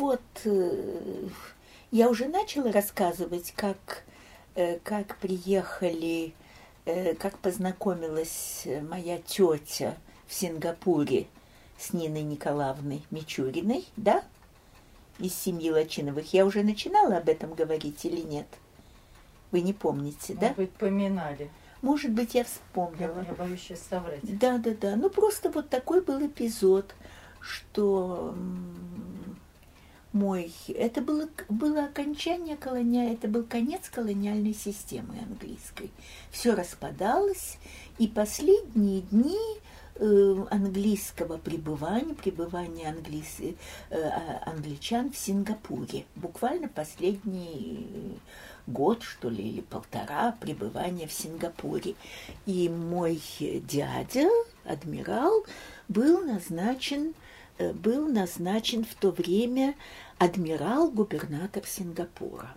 вот, э, я уже начала рассказывать, как, э, как приехали, э, как познакомилась моя тетя в Сингапуре с Ниной Николаевной Мичуриной, да? Из семьи Лачиновых. Я уже начинала об этом говорить или нет? Вы не помните, да? Может быть, поминали. Может быть, я вспомнила. я боюсь сейчас соврать. Да, да, да. Ну просто вот такой был эпизод, что мой, это было, было окончание колония, это был конец колониальной системы английской. Все распадалось, и последние дни э, английского пребывания, пребывания англис, э, а- англичан в Сингапуре. Буквально последний год, что ли, или полтора пребывания в Сингапуре. И мой дядя, адмирал, был назначен, был назначен в то время адмирал-губернатор Сингапура.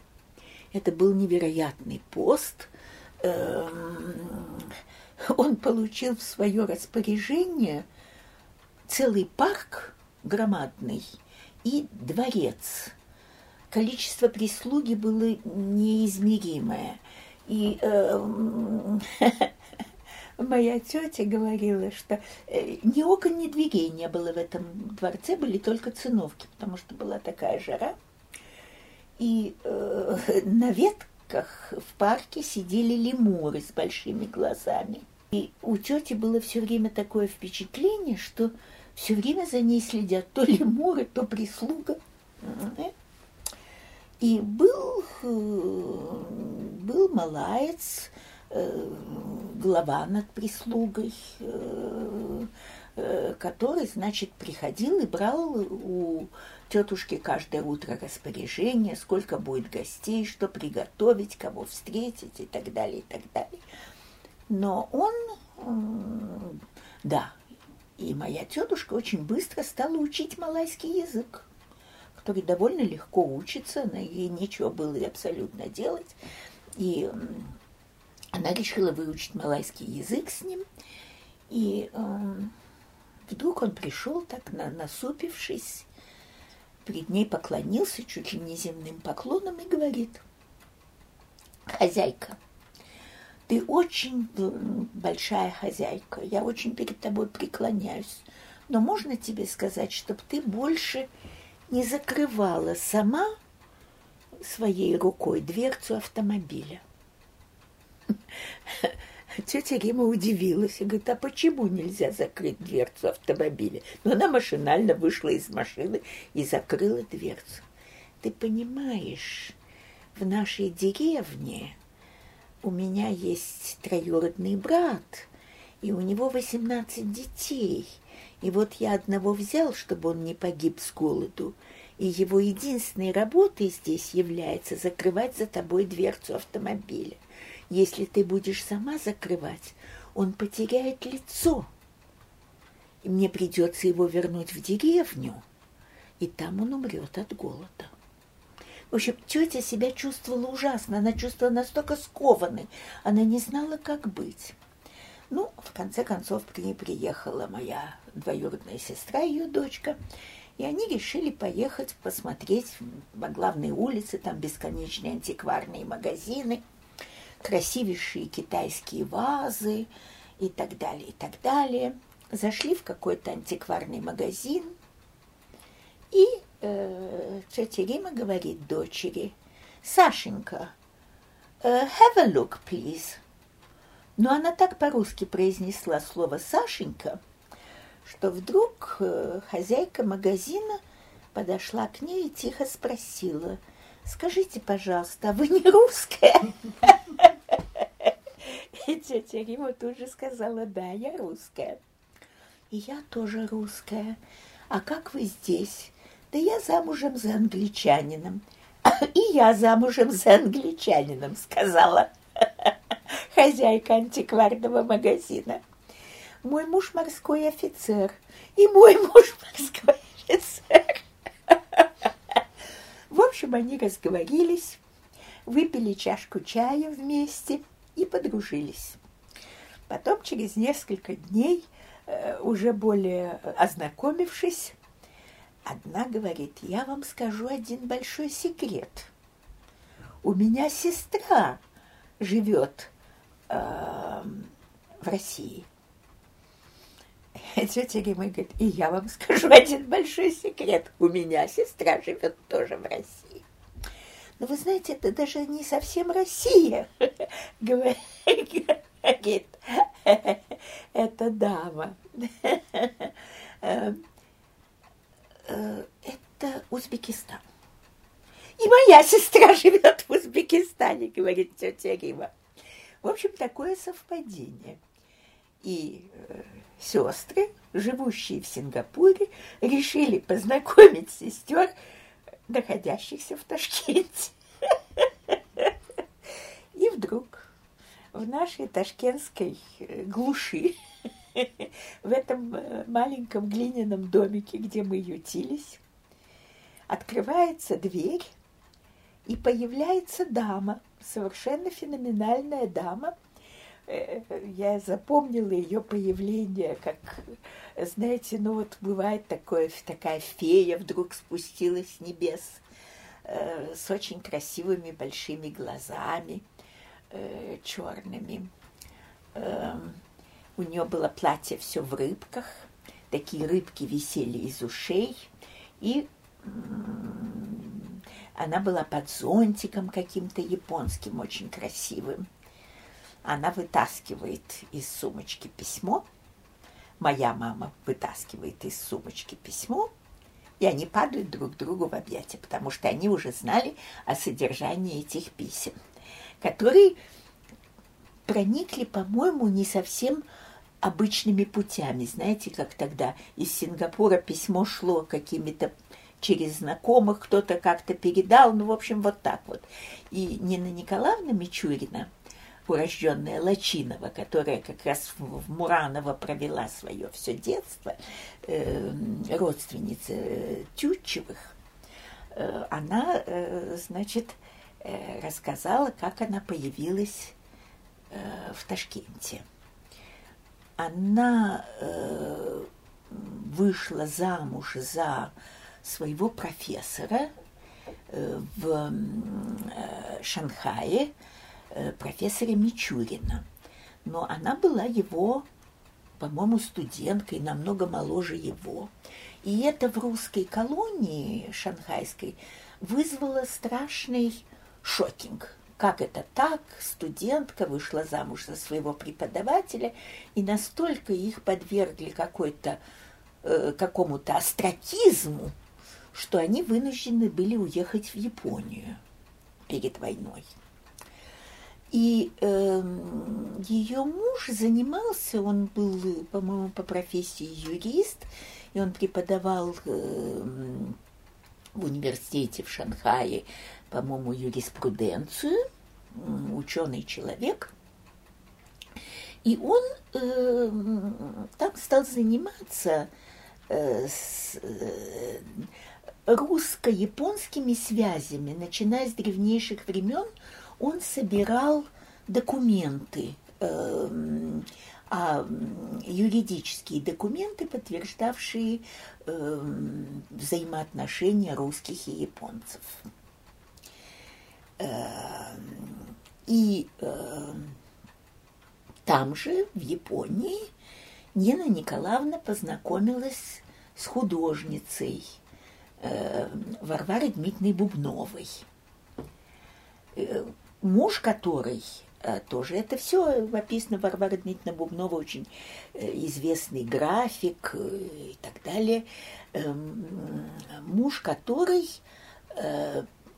Это был невероятный пост. Эм, Он получил в свое распоряжение целый парк громадный и дворец. Количество прислуги было неизмеримое. И эм, моя тетя говорила, что э, ни окон, ни дверей не было в этом дворце, были только циновки, потому что была такая жара. И э, на ветках в парке сидели лемуры с большими глазами. И у тети было все время такое впечатление, что все время за ней следят то лемуры, то прислуга. И был, э, был малаец, глава над прислугой, э, э, который, значит, приходил и брал у тетушки каждое утро распоряжение, сколько будет гостей, что приготовить, кого встретить и так далее, и так далее. Но он, да, и моя тетушка очень быстро стала учить малайский язык, который довольно легко учится, на- ей нечего было абсолютно делать. И она решила выучить малайский язык с ним. И м, вдруг он пришел так на, насупившись, перед ней поклонился чуть ли не земным поклоном и говорит, «Хозяйка, ты очень м, большая хозяйка, я очень перед тобой преклоняюсь, но можно тебе сказать, чтобы ты больше не закрывала сама своей рукой дверцу автомобиля?» Тетя Рима удивилась и говорит, а почему нельзя закрыть дверцу автомобиля? Но она машинально вышла из машины и закрыла дверцу. Ты понимаешь, в нашей деревне у меня есть троюродный брат, и у него 18 детей. И вот я одного взял, чтобы он не погиб с голоду. И его единственной работой здесь является закрывать за тобой дверцу автомобиля. Если ты будешь сама закрывать, он потеряет лицо. И мне придется его вернуть в деревню, и там он умрет от голода. В общем, тетя себя чувствовала ужасно, она чувствовала настолько скованной, она не знала, как быть. Ну, в конце концов, к ней приехала моя двоюродная сестра, ее дочка, и они решили поехать посмотреть по главной улице, там бесконечные антикварные магазины, красивейшие китайские вазы и так далее, и так далее. Зашли в какой-то антикварный магазин, и э, тетя Рима говорит дочери, Сашенька, э, have a look, please. Но она так по-русски произнесла слово Сашенька, что вдруг э, хозяйка магазина подошла к ней и тихо спросила, скажите, пожалуйста, а вы не русская? И тетя Рима тут же сказала, да, я русская. И я тоже русская. А как вы здесь? Да я замужем за англичанином. И я замужем за англичанином, сказала хозяйка антикварного магазина. Мой муж морской офицер. И мой муж морской офицер. В общем, они разговорились, выпили чашку чая вместе и подружились. Потом, через несколько дней, э, уже более ознакомившись, Одна говорит, я вам скажу один большой секрет. У меня сестра живет э, в России. Тетя Рима говорит, и я вам скажу один большой секрет. У меня сестра живет тоже в России. Но вы знаете, это даже не совсем Россия, говорит эта дама. Э, это Узбекистан. И моя сестра живет в Узбекистане, говорит тетя Рима. В общем, такое совпадение. И э, сестры, живущие в Сингапуре, решили познакомить сестер, находящихся в Ташкенте. И вдруг в нашей ташкентской э, глуши, в этом э, маленьком глиняном домике, где мы ютились, открывается дверь, и появляется дама, совершенно феноменальная дама. Э, я запомнила ее появление, как, знаете, ну вот бывает такое, такая фея вдруг спустилась с небес с очень красивыми большими глазами – э, черными. Э, у нее было платье все в рыбках, такие рыбки висели из ушей, и э, она была под зонтиком каким-то японским, очень красивым. Она вытаскивает из сумочки письмо. Моя мама вытаскивает из сумочки письмо, и они падают друг другу в объятия, потому что они уже знали о содержании этих писем которые проникли, по-моему, не совсем обычными путями. Знаете, как тогда из Сингапура письмо шло какими-то через знакомых, кто-то как-то передал, ну, в общем, вот так вот. И Нина Николаевна Мичурина, урожденная Лачинова, которая как раз в Мураново провела свое все детство, э, родственница э, Тютчевых, э, она, значит, рассказала, как она появилась в Ташкенте. Она вышла замуж за своего профессора в Шанхае, профессора Мичурина. Но она была его, по-моему, студенткой, намного моложе его. И это в русской колонии шанхайской вызвало страшный шокинг. Как это так? Студентка вышла замуж за своего преподавателя, и настолько их подвергли какой-то э, какому-то астракизму, что они вынуждены были уехать в Японию перед войной. И э, ее муж занимался, он был, по-моему, по профессии юрист, и он преподавал э, в университете в Шанхае по-моему, юриспруденцию, ученый человек. И он э, там стал заниматься э, с э, русско-японскими связями. Начиная с древнейших времен он собирал документы, э, а юридические документы, подтверждавшие э, взаимоотношения русских и японцев. Эм, и эм, там же, в Японии, Нина Николаевна познакомилась с художницей эм, Варварой Дмитриевной Бубновой. Э, муж которой тоже это все описано Варвара Дмитриевна Бубнова, очень э, известный график и так далее. Муж который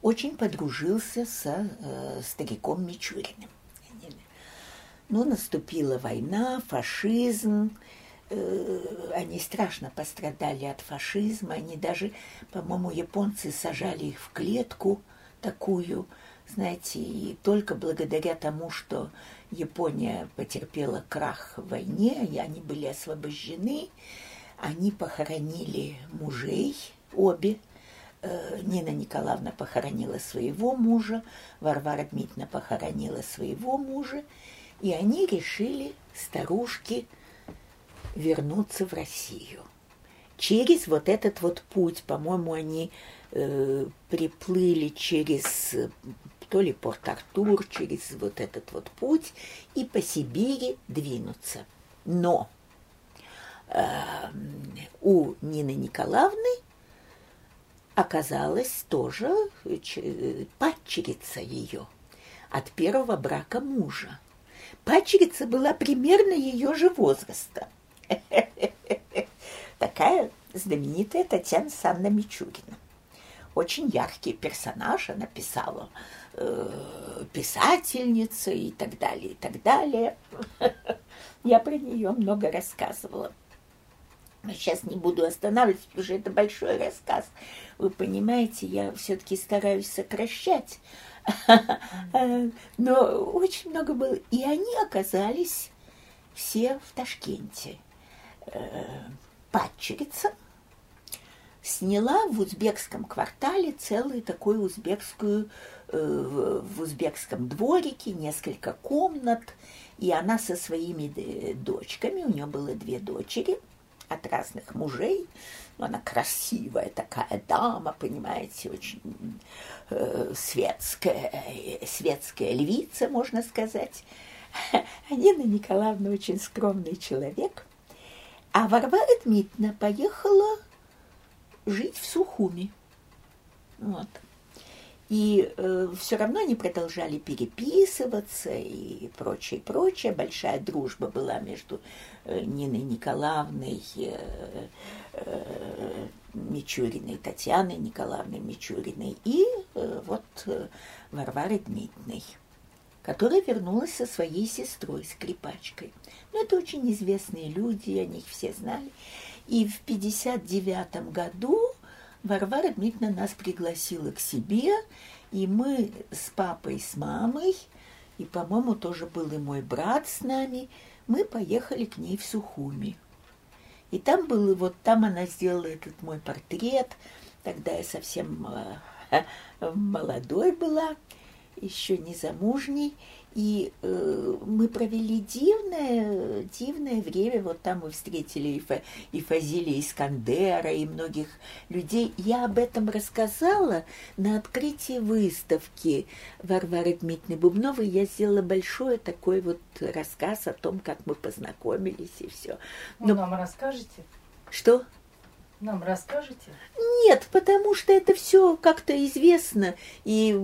очень подружился со э, стариком Мичуриным. Но ну, наступила война, фашизм, э, они страшно пострадали от фашизма, они даже, по-моему, японцы сажали их в клетку такую, знаете, и только благодаря тому, что Япония потерпела крах в войне, и они были освобождены, они похоронили мужей обе, Э, Нина Николаевна похоронила своего мужа, Варвара Дмитриевна похоронила своего мужа, и они решили, старушки, вернуться в Россию. через вот этот вот путь, по-моему, они э, приплыли через то ли Порт-Артур, через вот этот вот путь и по Сибири двинуться. Но э, у Нины Николаевны оказалась тоже падчерица ее от первого брака мужа. Падчерица была примерно ее же возраста. Такая знаменитая Татьяна Санна Мичурина. Очень яркий персонаж она писала, э, писательница и так далее, и так далее. Я про нее много рассказывала. Сейчас не буду останавливаться, потому что это большой рассказ. Вы понимаете, я все-таки стараюсь сокращать. Но очень много было. И они оказались все в Ташкенте. Э, падчерица сняла в узбекском квартале целую такую узбекскую, э, в узбекском дворике несколько комнат, и она со своими э, дочками, у нее было две дочери от разных мужей, но она красивая такая дама, понимаете, очень э, светская, светская львица, можно сказать. Нина Николаевна очень скромный человек – а Варвара Дмитриевна поехала жить в Сухуми. Вот. И э, все равно они продолжали переписываться и прочее, прочее. Большая дружба была между э, Ниной Николаевной, э, э, Мичуриной, Татьяной Николаевной Мичуриной и э, вот э, Варварой Дмитриевной которая вернулась со своей сестрой, скрипачкой. Но это очень известные люди, о них все знали. И в 59 году Варвара Дмитриевна нас пригласила к себе, и мы с папой, с мамой, и, по-моему, тоже был и мой брат с нами, мы поехали к ней в Сухуми. И там был, вот там она сделала этот мой портрет, тогда я совсем э, молодой была, еще не замужней, и э, мы провели дивное, дивное время. Вот там мы встретили и, Фа, и Фазилия Искандера, и многих людей. Я об этом рассказала на открытии выставки Варвары Дмитриевны Бубновой. Я сделала большой такой вот рассказ о том, как мы познакомились и все. Ну, Но... Ну, нам расскажете? Что? Нам расскажете? Нет, потому что это все как-то известно. И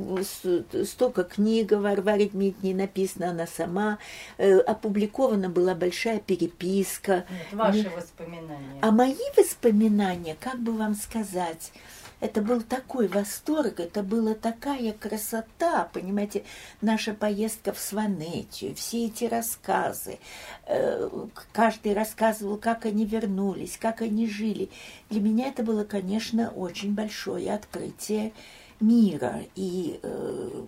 столько книг о Варваре Дмитриевне написано, она сама. Э, опубликована была большая переписка. Нет, ваши воспоминания. А мои воспоминания, как бы вам сказать, это был такой восторг, это была такая красота, понимаете, наша поездка в Сванетию, все эти рассказы. Э, каждый рассказывал, как они вернулись, как они жили. Для меня это было, конечно, очень большое открытие мира и э,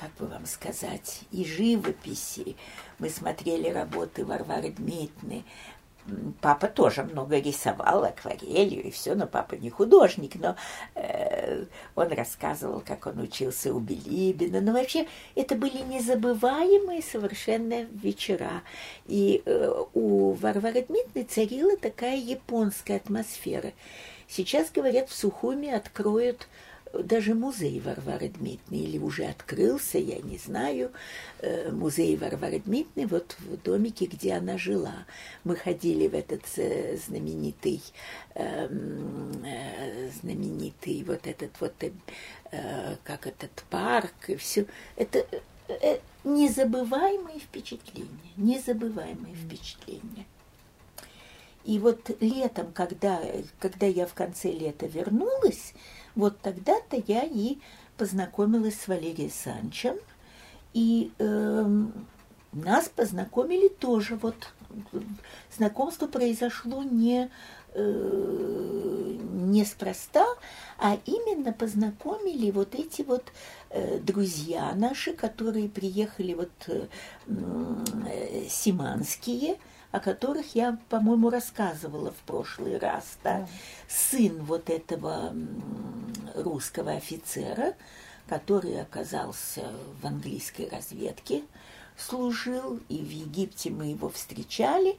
как бы вам сказать, и живописи. Мы смотрели работы Варвары Дмитриевны, Папа тоже много рисовал акварелью и все, но папа не художник, но э, он рассказывал, как он учился у Билибина. Но вообще это были незабываемые совершенно вечера. И э, у Варвары Дмитриевны царила такая японская атмосфера. Сейчас, говорят, в Сухуме откроют даже музей Варвары Дмитриевны, или уже открылся, я не знаю, э, музей Варвары Дмитриевны вот в домике, где она жила. Мы ходили в этот э, знаменитый, эм, э, знаменитый вот этот вот, как этот парк, и все. Это незабываемые впечатления, незабываемые впечатления. И вот летом, когда, когда я в конце лета вернулась, вот тогда-то я и познакомилась с Валерией Санчем, и э, нас познакомили тоже. Вот знакомство произошло не э, неспроста, а именно познакомили вот эти вот э, друзья наши, которые приехали вот э, э, симанские, о которых я, по-моему, рассказывала в прошлый раз. Да? Сын вот этого русского офицера, который оказался в английской разведке, служил, и в Египте мы его встречали.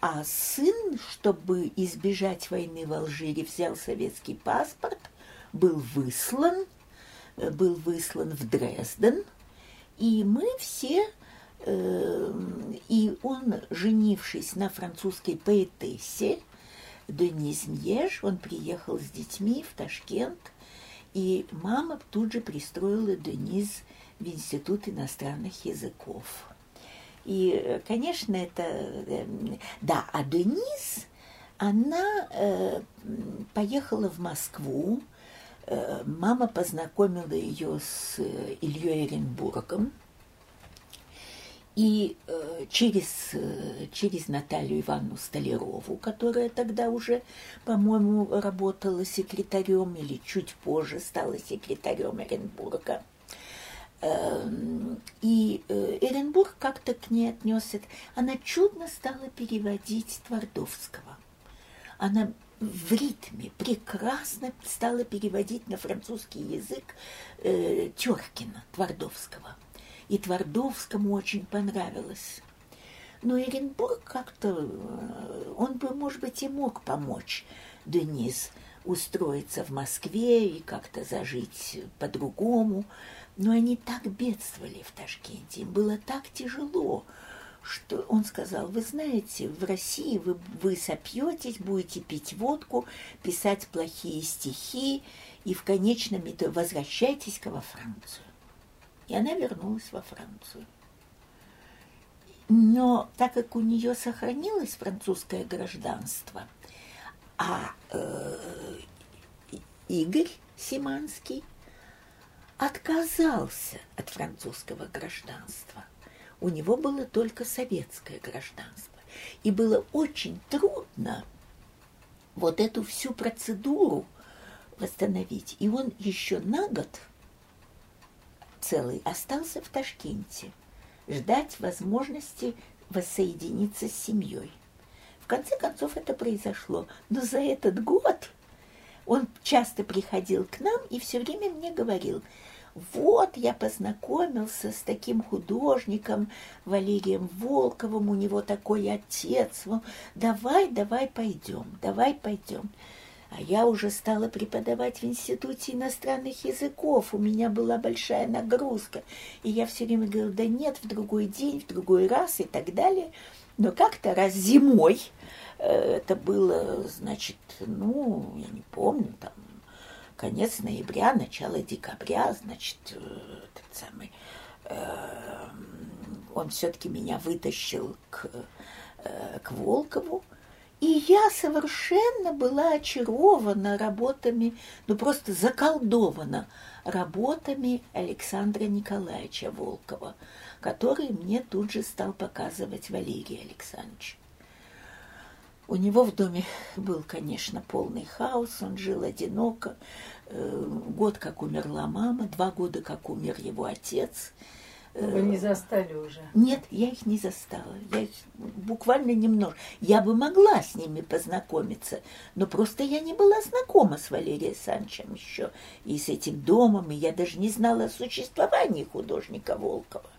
А сын, чтобы избежать войны в Алжире, взял советский паспорт, был выслан, э, был выслан в Дрезден, и мы все, и он, женившись на французской поэтессе Дениз Ньеж, он приехал с детьми в Ташкент, и мама тут же пристроила Дениз в Институт иностранных языков. И, конечно, это... эм, Да, а Дениз, она э, поехала в Москву, э, мама познакомила ее с э, Ильей Оренбургом, и э, через, э, через Наталью Ивановну Столярову, которая тогда уже, по-моему, работала секретарем или чуть позже стала секретарем Оренбурга, Эм, И Эренбург как-то к ней отнесся. Она чудно стала переводить Твардовского. Она в ритме прекрасно стала переводить на французский язык э, Теркина, Твардовского. И Твардовскому очень понравилось. Но Эренбург как-то, э, он бы, может быть, и мог помочь Денис устроиться в Москве и как-то зажить по-другому. Но они так бедствовали в Ташкенте, им было так тяжело, что он сказал, вы знаете, в России вы, вы сопьетесь, будете пить водку, писать плохие стихи, и в конечном итоге возвращайтесь-ка во Францию. И она вернулась во Францию. Но так как у нее сохранилось французское гражданство, а э, Игорь Симанский отказался от французского гражданства. У него было только советское гражданство. И было очень трудно вот эту всю процедуру восстановить. И он еще на год целый остался в Ташкенте, ждать возможности воссоединиться с семьей. В конце концов это произошло. Но за этот год он часто приходил к нам и все время мне говорил, вот я познакомился с таким художником Валерием Волковым, у него такой отец. Давай, давай пойдем, давай пойдем. А я уже стала преподавать в Институте иностранных языков. У меня была большая нагрузка. И я все время говорила, да нет, в другой день, в другой раз и так далее. Но как-то раз зимой, э, это было, значит, ну, я не помню, там, конец ноября, начало декабря, значит, э, этот самый, э, он все-таки меня вытащил к, к Волкову, и я совершенно была очарована работами, ну просто заколдована работами Александра Николаевича Волкова, который мне тут же стал показывать Валерий Александрович. У него в доме был, конечно, полный хаос, он жил одиноко. Э, год, как умерла мама, два года, как умер его отец. Вы не застали уже? Нет, я их не застала. Я их буквально немного. Я бы могла с ними познакомиться, но просто я не была знакома с Валерием Санчем еще и с этим домом, и я даже не знала о существовании художника Волкова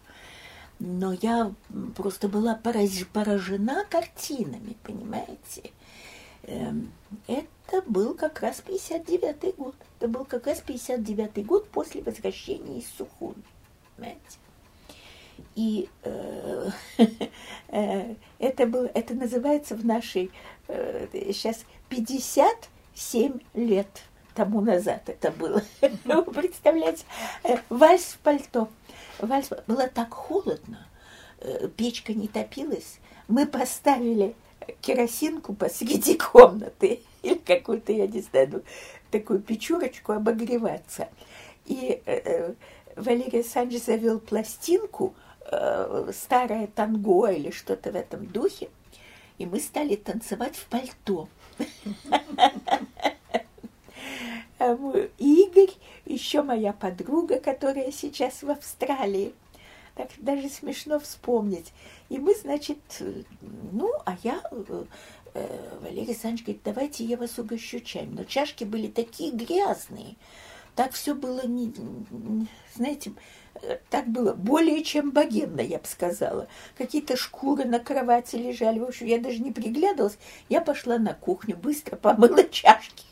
но я просто была поражена картинами, понимаете. Эм, это был как раз 59-й год. Это был как раз 59-й год после возвращения из Сухуми, понимаете. И э, э, это, было, это называется в нашей э, сейчас 57 лет тому назад это было. Вы представляете, э, вальс в пальто. Вальс было так холодно, печка не топилась. Мы поставили керосинку посреди комнаты или какую-то, я не знаю, ну, такую печурочку обогреваться. И э, Валерий Александрович завел пластинку, э, старое танго или что-то в этом духе, и мы стали танцевать в пальто. А Игорь, еще моя подруга, которая сейчас в Австралии. Так даже смешно вспомнить. И мы, значит, ну, а я, э, Валерий Александрович говорит, давайте я вас угощу чаем. Но чашки были такие грязные, так все было, не, знаете, так было более чем богемно, я бы сказала. Какие-то шкуры на кровати лежали. В общем, я даже не приглядывалась. Я пошла на кухню, быстро помыла чашки.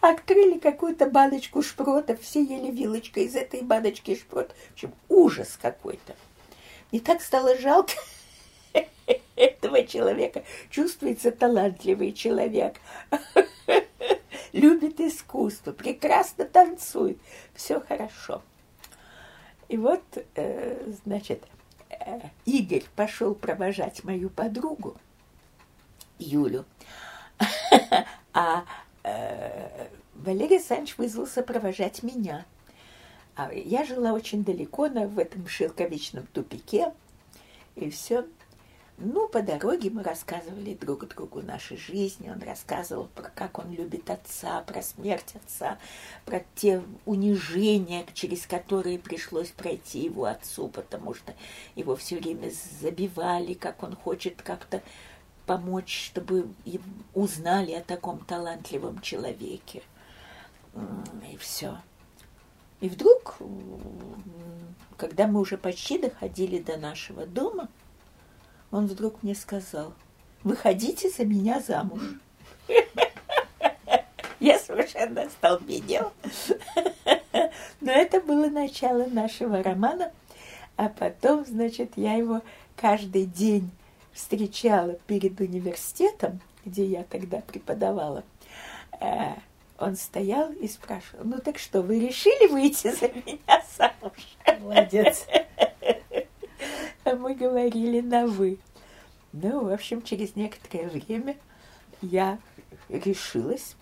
Открыли какую-то баночку шпротов, все ели вилочкой из этой баночки шпрот. В общем, ужас какой-то. И так стало жалко этого человека. Чувствуется талантливый человек. Любит искусство, прекрасно танцует. Все хорошо. И вот, э, значит, э, Игорь пошел провожать мою подругу, Юлю. А э, Валерий Александрович вызвался провожать меня. А я жила очень далеко на, в этом шелковичном тупике, и все. Ну, по дороге мы рассказывали друг другу нашей жизни. Он рассказывал, про как он любит отца, про смерть отца, про те унижения, через которые пришлось пройти его отцу, потому что его все время забивали, как он хочет как-то помочь, чтобы узнали о таком талантливом человеке. И все. И вдруг, когда мы уже почти доходили до нашего дома, он вдруг мне сказал, выходите за меня замуж. Я совершенно остолбенела. Но это было начало нашего романа. А потом, значит, я его каждый день встречала перед университетом, где я тогда преподавала. Э, он стоял и спрашивал, ну так что, вы решили выйти за меня замуж? Молодец. А мы говорили на «вы». Ну, в общем, через некоторое время я решилась.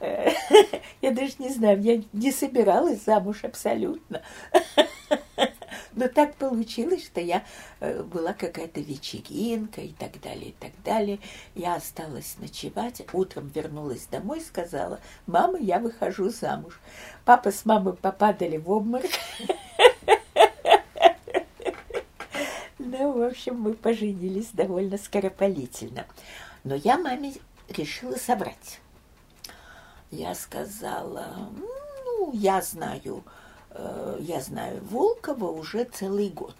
Я даже не знаю, я не собиралась замуж абсолютно. Но так получилось, что я э, была какая-то вечеринка и так далее, и так далее. Я осталась ночевать, утром вернулась домой, сказала, мама, я выхожу замуж. Папа с мамой попадали в обморок. Ну, в общем, мы поженились довольно скоропалительно. Но я маме решила собрать. Я сказала, ну, я знаю, э, я знаю Волкова уже целый год.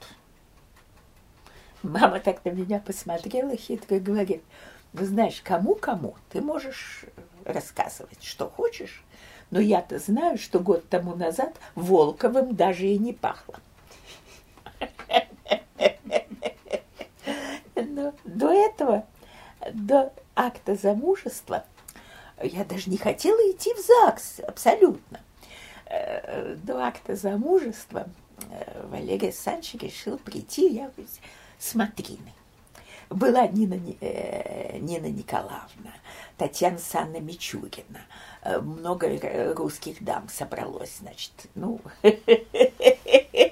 Мама так на меня посмотрела хитро и говорит, ну, знаешь, кому-кому ты можешь рассказывать, что хочешь, но я-то знаю, что год тому назад Волковым даже и не пахло. Но до этого, до акта замужества, я даже не хотела идти в ЗАГС, абсолютно. Э, до акта замужества э, Валерий Александрович решил прийти, я говорю, с. Была Нина, э, Нина Николаевна, Татьяна Санна Мичурина, много русских дам собралось, значит, ну,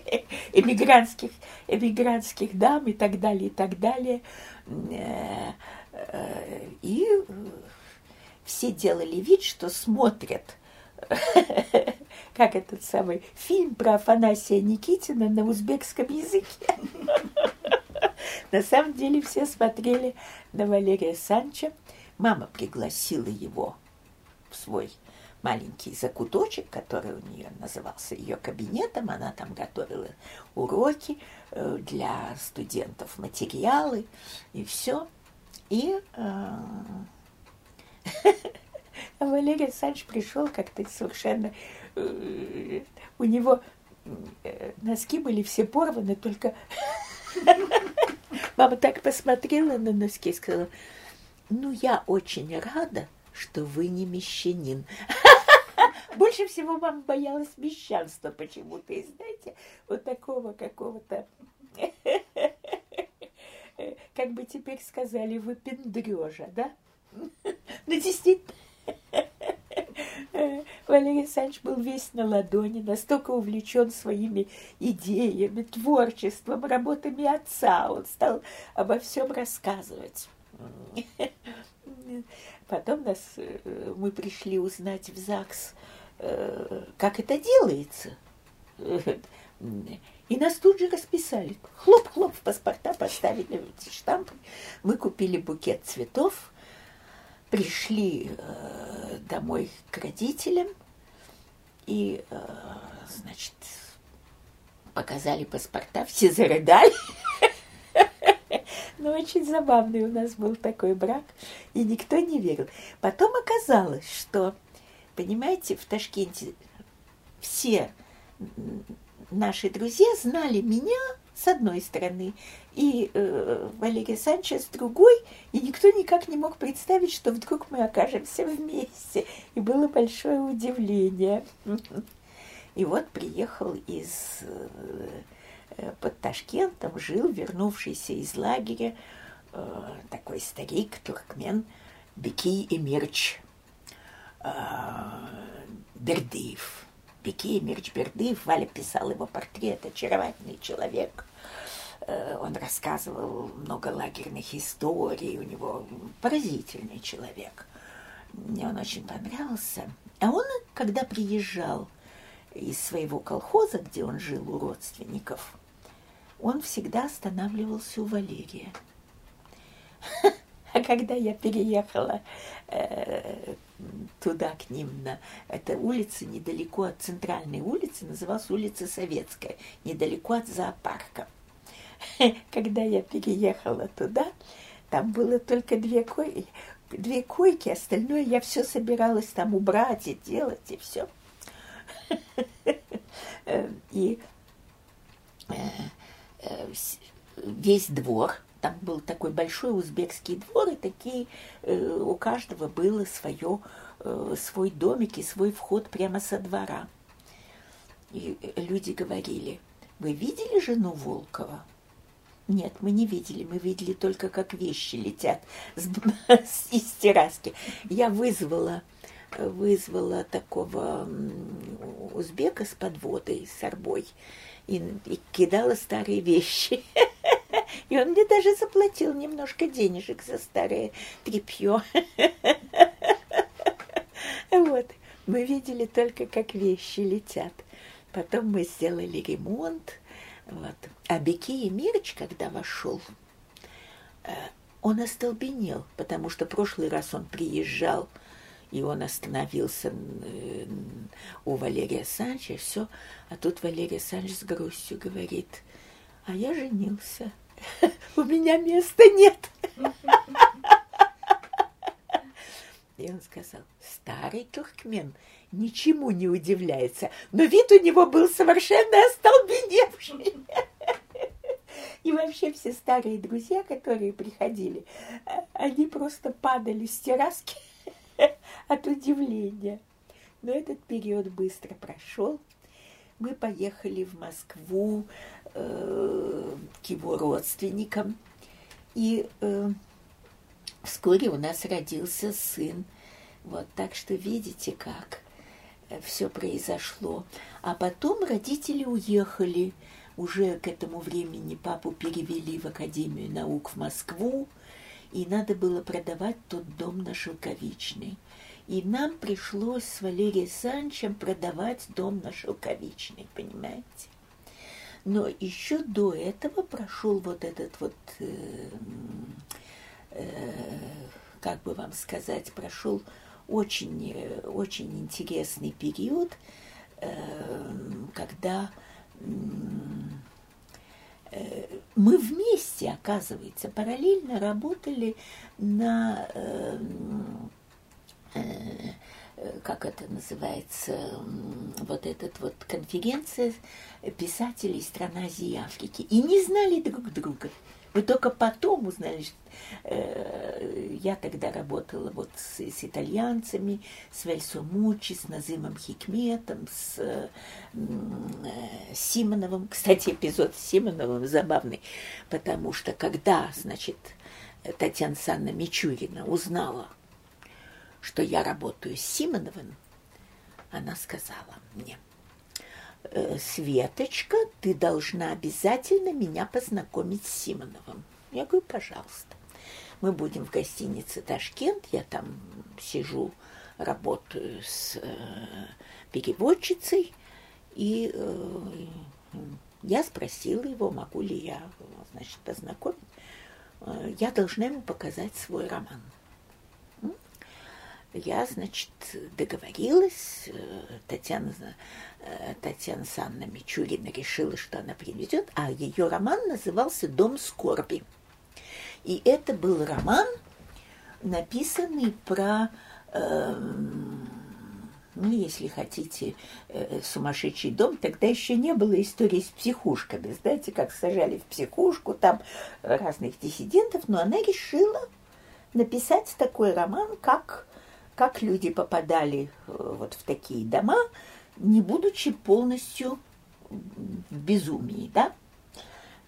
эмигрантских, эмигрантских дам и так далее, и так далее. И все делали вид, что смотрят как этот самый фильм про Афанасия Никитина на узбекском языке. На самом деле все смотрели на Валерия Санча. Мама пригласила его в свой маленький закуточек, который у нее назывался ее кабинетом. Она там готовила уроки э, для студентов, материалы и все. И э, Валерий Александрович пришел как-то совершенно... Э, у него носки были все порваны, только... Мама так посмотрела на носки и сказала, ну, я очень рада, что вы не мещанин. Больше всего мама боялась мещанства почему-то. И знаете, вот такого какого-то, как бы теперь сказали, выпендрежа, да? Ну, действительно, Валерий Александрович был весь на ладони, настолько увлечен своими идеями, творчеством, работами отца. Он стал обо всем рассказывать. Потом нас, э, мы пришли узнать в ЗАГС, э, как это делается. И нас тут же расписали. Хлоп-хлоп в паспорта поставили эти штампы. Мы купили букет цветов, пришли э, домой к родителям, И, значит, показали паспорта, все зарыдали. Ну, очень забавный у нас был такой брак, и никто не верил. Потом оказалось, что, понимаете, в Ташкенте все наши друзья знали меня с одной стороны, и э, Валерия Санчес с другой, и никто никак не мог представить, что вдруг мы окажемся вместе. И было большое удивление. И вот приехал из э, под Ташкентом, жил, вернувшийся из лагеря, э, такой старик, туркмен, Беки Эмирч э, Бердыев. Беки Эмирч Бердыев, Валя писал его портрет, очаровательный человек. Э, он рассказывал много лагерных историй, у него поразительный человек. Мне он очень понравился. А он, когда приезжал из своего колхоза, где он жил у родственников, он всегда останавливался у Валерия. А когда я переехала э, туда к ним, на эта улица недалеко от центральной улицы, называлась улица Советская, недалеко от зоопарка. Когда я переехала туда, там было только две койки, две койки, остальное я все собиралась там убрать и делать, и все. И э, э, весь двор, там был такой большой узбекский двор, и такие э, у каждого было свое, свой домик и свой вход прямо со двора. И люди говорили, вы видели жену Волкова? Нет, мы не видели, мы видели только, как вещи летят с, с, из терраски. Я вызвала, вызвала такого узбека с подводой, с арбой, и, и кидала старые вещи. И он мне даже заплатил немножко денежек за старое тряпье. Вот. Мы видели только, как вещи летят. Потом мы сделали ремонт, вот. А Беки Мирч, когда вошел, э, он остолбенел, потому что прошлый раз он приезжал, и он остановился э, у Валерия Санча, все. А тут Валерия Санч с грустью говорит, а я женился, у меня места нет. И он сказал, старый туркмен ничему не удивляется, но вид у него был совершенно остолбеневший. И вообще все старые друзья, которые приходили, они просто падали с терраски от удивления. Но этот период быстро прошел. Мы поехали в Москву э, к его родственникам. И э, вскоре у нас родился сын. Вот так что видите, как все произошло. А потом родители уехали. Уже к этому времени папу перевели в Академию наук в Москву, и надо было продавать тот дом на Шелковичной. И нам пришлось с Валерием Санчем продавать дом на Шелковичной, понимаете? Но еще до этого прошел вот этот вот, э, э, как бы вам сказать, прошел очень, очень интересный период, э, когда э, мы вместе, оказывается, параллельно работали на, э, как это называется, вот этот вот конференция писателей стран Азии и Африки, и не знали друг друга. Мы только потом узнали, что э, я тогда работала вот с, с итальянцами, с Вельсо Мучи, с Назымом Хикметом, с э, Симоновым. Кстати, эпизод с Симоновым забавный, потому что когда, значит, Татьяна Санна Мичурина узнала, что я работаю с Симоновым, она сказала мне – Светочка, ты должна обязательно меня познакомить с Симоновым. Я говорю, пожалуйста. Мы будем в гостинице Ташкент, я там сижу, работаю с э, переводчицей, и э, я спросила его, могу ли я, значит, познакомить. Э, я должна ему показать свой роман. Я, значит, договорилась, Татьяна, Татьяна Санна Мичурина решила, что она приведет, а ее роман назывался «Дом скорби». И это был роман, написанный про эм, ну, если хотите, э, сумасшедший дом, тогда еще не было истории с психушками. Знаете, как сажали в психушку там разных диссидентов, но она решила написать такой роман, как, как люди попадали э, вот в такие дома, не будучи полностью в безумии, да?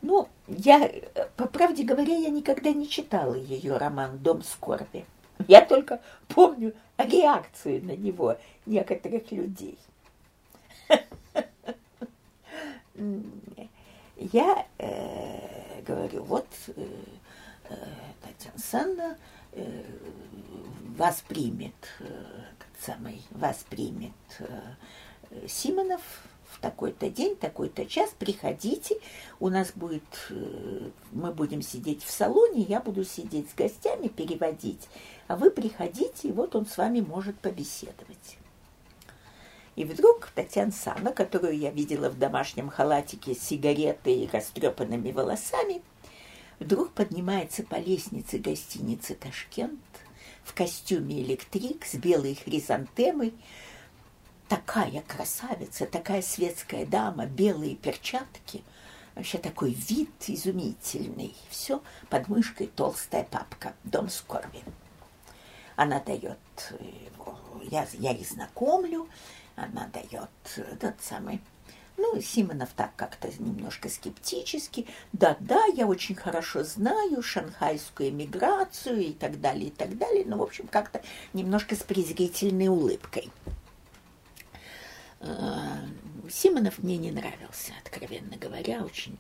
Ну, я, по правде говоря, я никогда не читала ее роман «Дом скорби». Я только помню реакцию на него некоторых людей. Я э, говорю, вот э, э, Татьяна Санна э, воспримет, э, самый, воспримет э, Симонов в такой-то день, такой-то час, приходите, у нас будет, э, мы будем сидеть в салоне, я буду сидеть с гостями, переводить, а вы приходите, и вот он с вами может побеседовать. И вдруг Татьяна Сана, которую я видела в домашнем халатике с сигаретой и растрепанными волосами, вдруг поднимается по лестнице гостиницы «Ташкент» в костюме электрик с белой хризантемой, такая красавица, такая светская дама, белые перчатки, вообще такой вид изумительный. Все под мышкой толстая папка «Дом скорби». Она дает, я, я их знакомлю, она дает этот самый ну, Симонов так как-то немножко скептически. Да-да, я очень хорошо знаю шанхайскую эмиграцию и так далее, и так далее. Ну, в общем, как-то немножко с презрительной улыбкой. Э, Симонов мне не нравился, откровенно говоря, очень.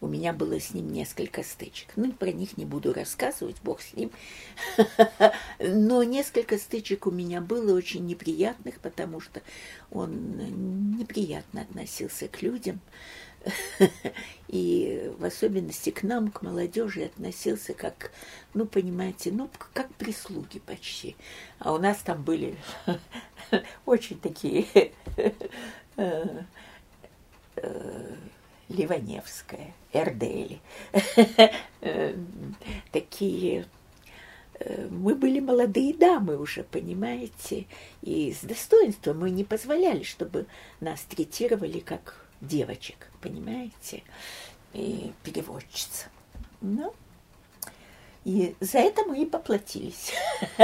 У меня было с ним несколько стычек. Ну, про них не буду рассказывать, бог с ним. Но несколько стычек у меня было очень неприятных, потому что он неприятно относился к людям. И в особенности к нам, к молодежи, относился как, ну, понимаете, ну, как прислуги почти. А у нас там были очень такие э, э, Ливаневская, Эрдели, э, такие мы были молодые дамы уже, понимаете, и с достоинством мы не позволяли, чтобы нас третировали как девочек, понимаете, и переводчица. Ну, и за это мы и поплатились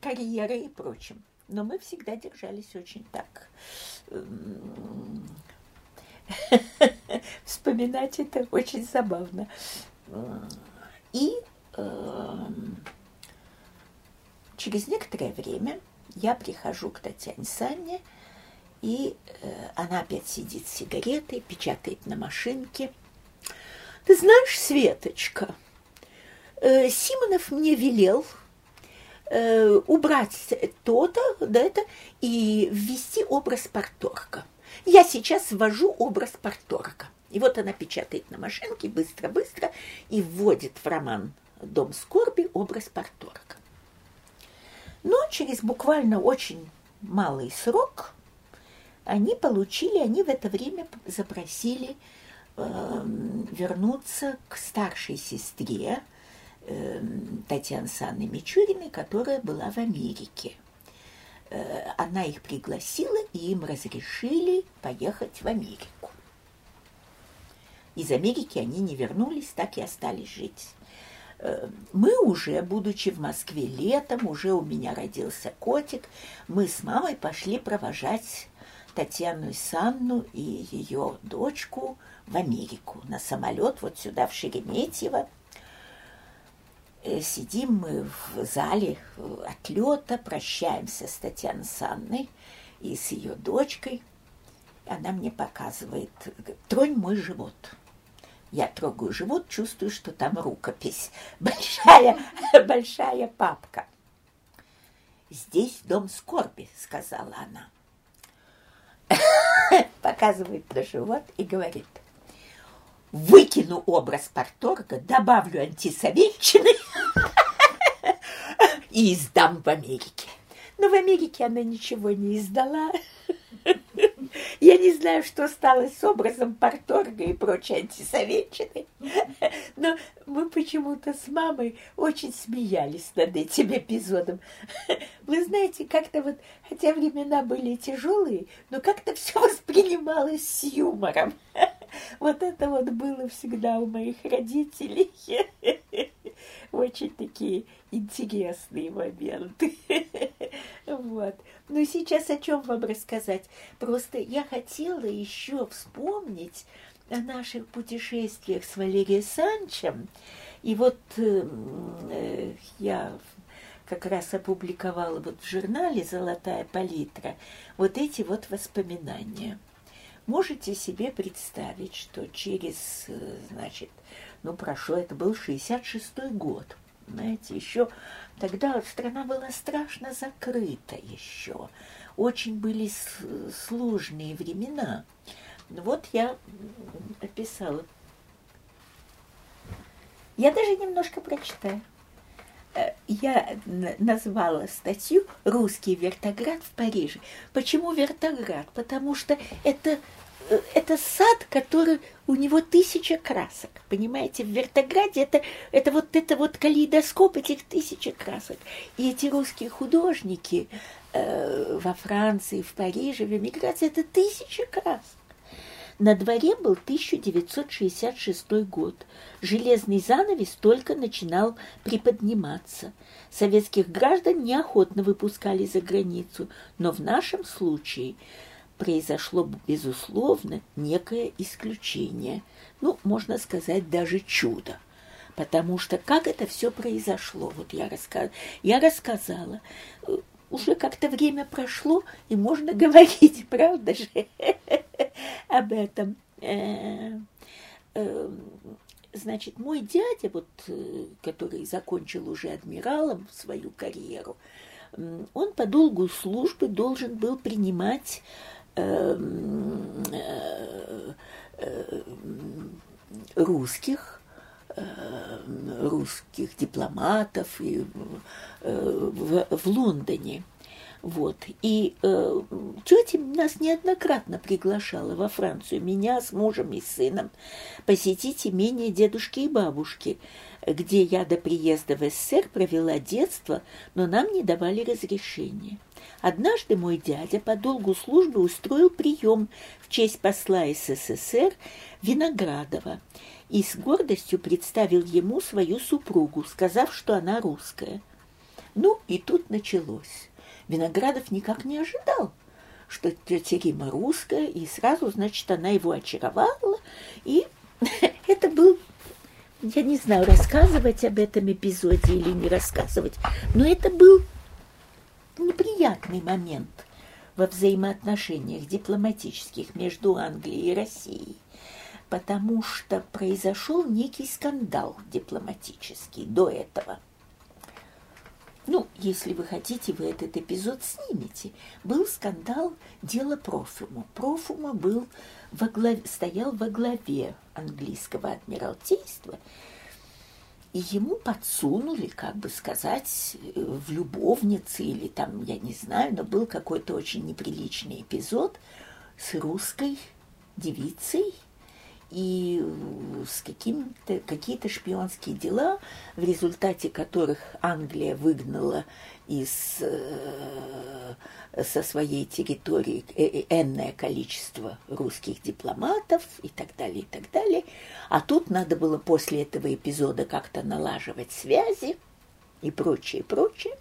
карьерой и прочим. Но мы всегда держались очень так. Вспоминать это очень забавно. И эм, через некоторое время я прихожу к Татьяне Санне, и э, она опять сидит с сигаретой, печатает на машинке. Ты знаешь, Светочка, э, Симонов мне велел э, убрать то-то, да это, и ввести образ порторга. Я сейчас ввожу образ порторга. И вот она печатает на машинке быстро-быстро и вводит в роман «Дом скорби» образ порторга. Но через буквально очень малый срок они получили, они в это время запросили э, вернуться к старшей сестре э, Татьяны Санны Мичуриной, которая была в Америке. Э, она их пригласила, и им разрешили поехать в Америку. Из Америки они не вернулись, так и остались жить. Э, мы уже, будучи в Москве летом, уже у меня родился котик, мы с мамой пошли провожать Татьяну Санну и ее дочку в Америку на самолет вот сюда, в Шереметьево. Э, сидим мы в зале отлета, прощаемся с Татьяной Санной и с ее дочкой. Она мне показывает, тронь мой живот. Я трогаю живот, чувствую, что там рукопись. Большая, большая папка. «Здесь дом скорби», — сказала она. показывает на живот и говорит, выкину образ порторга, добавлю антисоветчины и издам в Америке. Но в Америке она ничего не издала. Я не знаю, что стало с образом Порторга и прочей антисоветчины, но мы почему-то с мамой очень смеялись над этим эпизодом. Вы знаете, как-то вот, хотя времена были тяжелые, но как-то все воспринималось с юмором. Вот это вот было всегда у моих родителей. Очень такие интересные моменты. Вот. Ну, сейчас о чем вам рассказать? Просто я хотела еще вспомнить о наших путешествиях с Валерием Санчем. И вот эм, э, я как раз опубликовала вот в журнале «Золотая палитра» вот эти вот воспоминания. Можете себе представить, что через, э, значит, ну, прошло, это был 66-й год – знаете, еще тогда страна была страшно закрыта еще. Очень были сложные времена. Вот я описала. Я даже немножко прочитаю. Э, я назвала статью «Русский вертоград в Париже». Почему вертоград? Потому что это это сад, который у него тысяча красок. Понимаете, в Вертограде это, это вот это вот калейдоскоп этих тысячи красок. И эти русские художники э, во Франции, в Париже, в эмиграции, это тысячи красок. На дворе был 1966 год. Железный занавес только начинал приподниматься. Советских граждан неохотно выпускали за границу, но в нашем случае – произошло, безусловно, некое исключение. Ну, можно сказать, даже чудо. Потому что как это все произошло, вот я, рассказ... я рассказала, э, уже как-то время прошло, и можно говорить, правда же, об этом. Э, э, значит, мой дядя, вот, который закончил уже адмиралом свою карьеру, он по долгу службы должен был принимать Эм, э, э, русских, э, русских дипломатов и в, в Лондоне. Вот. И э, тетя нас неоднократно приглашала во Францию, меня с мужем и сыном, посетить имение дедушки и бабушки, где я до приезда в СССР провела детство, но нам не давали разрешения. Однажды мой дядя по долгу службы устроил прием в честь посла СССР Виноградова и с гордостью представил ему свою супругу, сказав, что она русская. Ну, и тут началось. Виноградов никак не ожидал, что тетя Рима русская, и сразу, значит, она его очаровала, и это был я не знаю, рассказывать об этом эпизоде или не рассказывать, но это был неприятный момент во взаимоотношениях дипломатических между Англией и Россией, потому что произошел некий скандал дипломатический до этого. Ну, если вы хотите, вы этот эпизод снимете. Был скандал дела Профума. Профума был во главе, стоял во главе английского адмиралтейства – и ему подсунули, как бы сказать, в любовнице или там, я не знаю, но был какой-то очень неприличный эпизод с русской девицей и с каким-то какие-то шпионские дела, в результате которых Англия выгнала из, э, со своей территории э, э, энное количество русских дипломатов и так далее, и так далее. А тут надо было после этого эпизода как-то налаживать связи и прочее, прочее.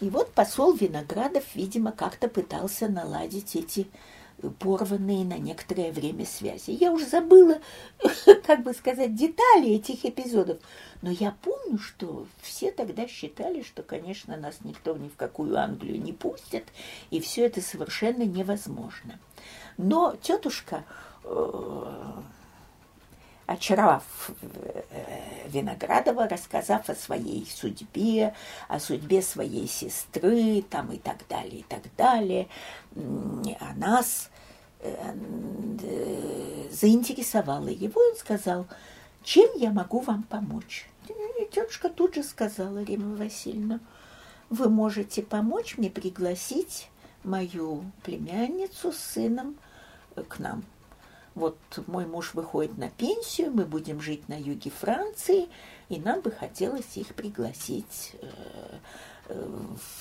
И вот посол Виноградов, видимо, как-то пытался наладить эти порванные на некоторое время связи. Я уже забыла, как бы сказать, детали этих эпизодов, но я помню, что все тогда считали, что, конечно, нас никто ни в какую Англию не пустит, и все это совершенно невозможно. Но тетушка, э, очаровав э, Виноградова, рассказав о своей судьбе, о судьбе своей сестры, там и так далее, и так далее, о нас э, заинтересовала его, он сказал, чем я могу вам помочь? И тетушка тут же сказала, Рима Васильевна, вы можете помочь мне пригласить мою племянницу с сыном э, к нам. Вот мой муж выходит на пенсию, мы будем жить на юге Франции, и нам бы хотелось их пригласить э, э,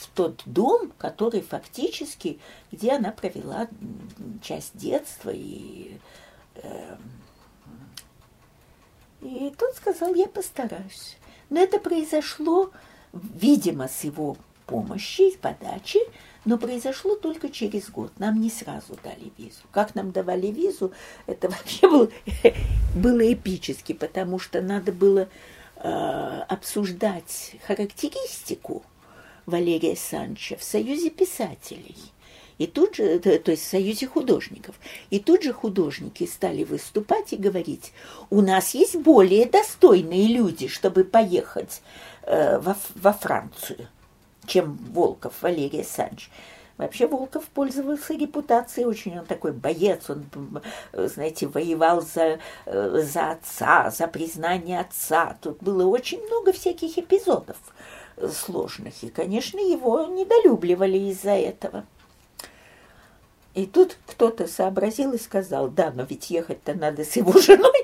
в тот дом, который фактически, где она провела часть детства и и тот сказал, я постараюсь. Но это произошло, видимо, с его помощи, с подачи, но произошло только через год. Нам не сразу дали визу. Как нам давали визу, это вообще был, было эпически, потому что надо было э, обсуждать характеристику Валерия Санча в Союзе писателей – и тут же, то есть в Союзе художников, и тут же художники стали выступать и говорить, у нас есть более достойные люди, чтобы поехать э, во, во Францию, чем Волков Валерий Санч. Вообще Волков пользовался репутацией очень, он такой боец, он, знаете, воевал за, э, за отца, за признание отца. Тут было очень много всяких эпизодов сложных, и, конечно, его недолюбливали из-за этого. И тут кто-то сообразил и сказал, да, но ведь ехать-то надо с его женой.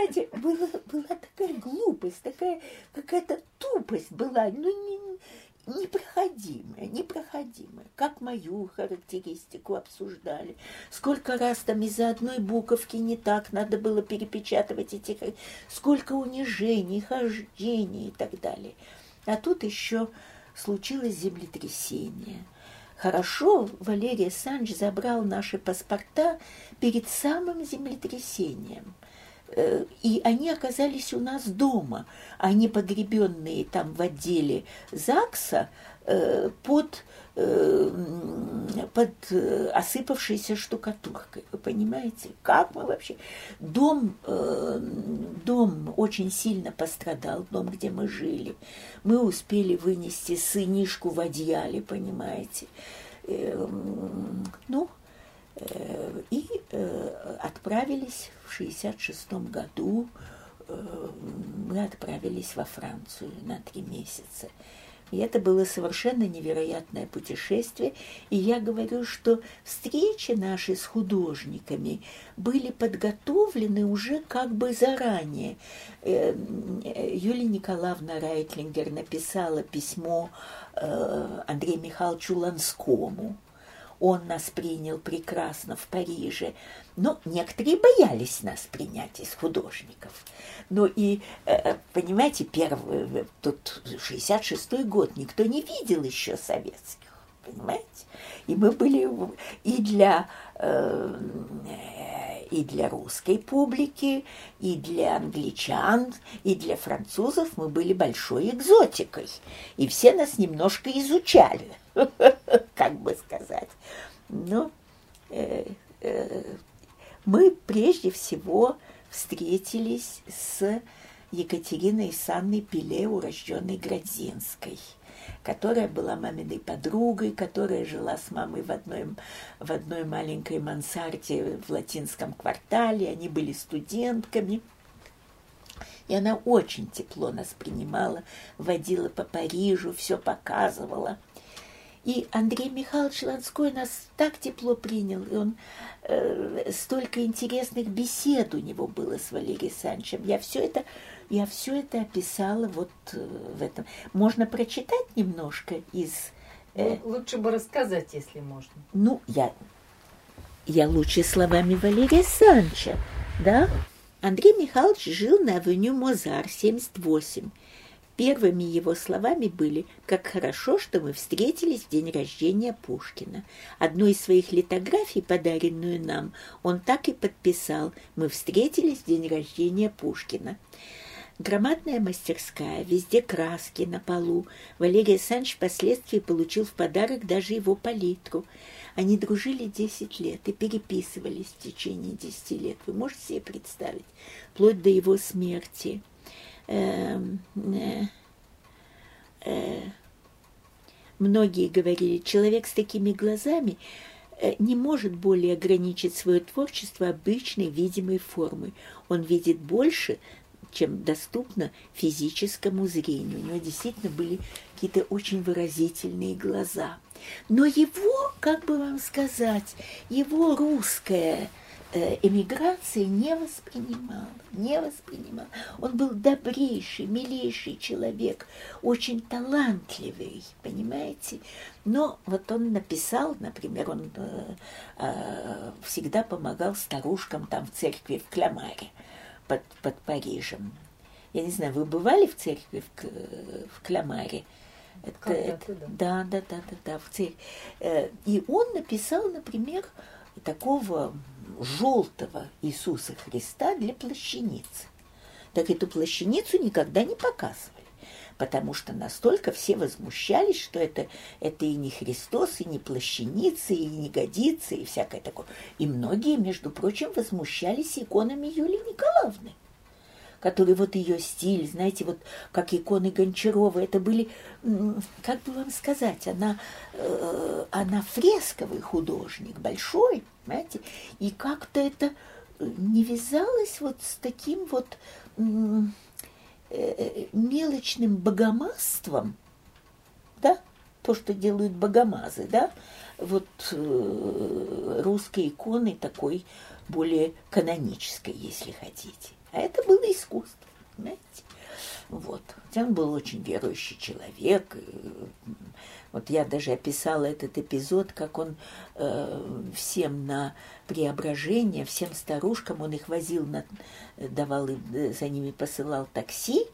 Понимаете, была, была такая глупость, такая какая-то тупость была, ну, не, непроходимая, непроходимая. Как мою характеристику обсуждали. Сколько раз там из-за одной буковки не так надо было перепечатывать эти... Сколько унижений, хождений и так далее. А тут еще случилось землетрясение – Хорошо, Валерий Санч забрал наши паспорта перед самым землетрясением. Э, и они оказались у нас дома. Они погребенные там в отделе ЗАГСа э, под, э, под осыпавшейся штукатуркой. Вы понимаете, как мы вообще... Дом, дом очень сильно пострадал, дом, где мы жили. Мы успели вынести сынишку в одеяле, понимаете. Эм, ну, и э, отправились в 66 году, э, мы отправились во Францию на три месяца. И это было совершенно невероятное путешествие. И я говорю, что встречи наши с художниками были подготовлены уже как бы заранее. Юлия Николаевна Райтлингер написала письмо Э, Андрею Михайловичу Ланскому. Он нас принял прекрасно в Париже, но некоторые боялись нас принять из художников. Ну и, э, э, понимаете, первый, тут 66-й год, никто не видел еще советских, понимаете? И мы были и для и для русской публики, и для англичан, и для французов мы были большой экзотикой. И все нас немножко изучали, как бы сказать. Но э, э, мы прежде всего встретились с Екатериной Санной Пиле, урожденной Градзинской – которая была маминой подругой, которая жила с мамой в одной, в одной маленькой мансарде в латинском квартале. Они были студентками. И она очень тепло нас принимала, водила по Парижу, все показывала. И Андрей Михайлович Ланской нас так тепло принял, и он э, столько интересных бесед у него было с Валерием Санчем. Я все это я все это описала вот э, в этом. Можно прочитать немножко из... Э, ну, лучше бы рассказать, если можно. Ну, я, я лучше словами Валерия Санча, да? Андрей Михайлович жил на авеню Мозар, 78. Первыми его словами были «Как хорошо, что мы встретились в день рождения Пушкина». Одну из своих литографий, подаренную нам, он так и подписал «Мы встретились в день рождения Пушкина». Громадная мастерская, везде краски на полу. Валерий Санч впоследствии получил в подарок даже его палитру. Они дружили десять лет и переписывались в течение десяти лет. Вы можете себе представить? Вплоть до его смерти. Эм, э, э, многие говорили, человек с такими глазами э, не может более ограничить свое творчество обычной видимой формой. Он видит больше, чем доступно физическому зрению. У него действительно были какие-то очень выразительные глаза. Но его, как бы вам сказать, его русская эмиграции не воспринимал, не воспринимал. Он был добрейший, милейший человек, очень талантливый, понимаете? Но вот он написал, например, он э, э, всегда помогал старушкам там в церкви в Клямаре под, под Парижем. Я не знаю, вы бывали в церкви в, в Клямаре? Это, это, да. да, да, да, да, да, в церкви. Э, и он написал, например, такого желтого Иисуса Христа для плащаницы. Так эту плащаницу никогда не показывали, потому что настолько все возмущались, что это, это и не Христос, и не плащаница, и не годится, и всякое такое. И многие, между прочим, возмущались иконами Юлии Николаевны который вот ее стиль, знаете, вот как иконы Гончарова, это были, как бы вам сказать, она, э, она фресковый художник, большой, понимаете, и как-то это не вязалось вот с таким вот э, э, мелочным богомаством, да, то, что делают богомазы, да, вот э, русской иконы такой более канонической, если хотите. А это было искусство, понимаете? Вот. Хотя он был очень верующий человек. Вот я даже описала этот эпизод, как он э, всем на преображение, всем старушкам, он их возил, на, давал, э, за ними посылал такси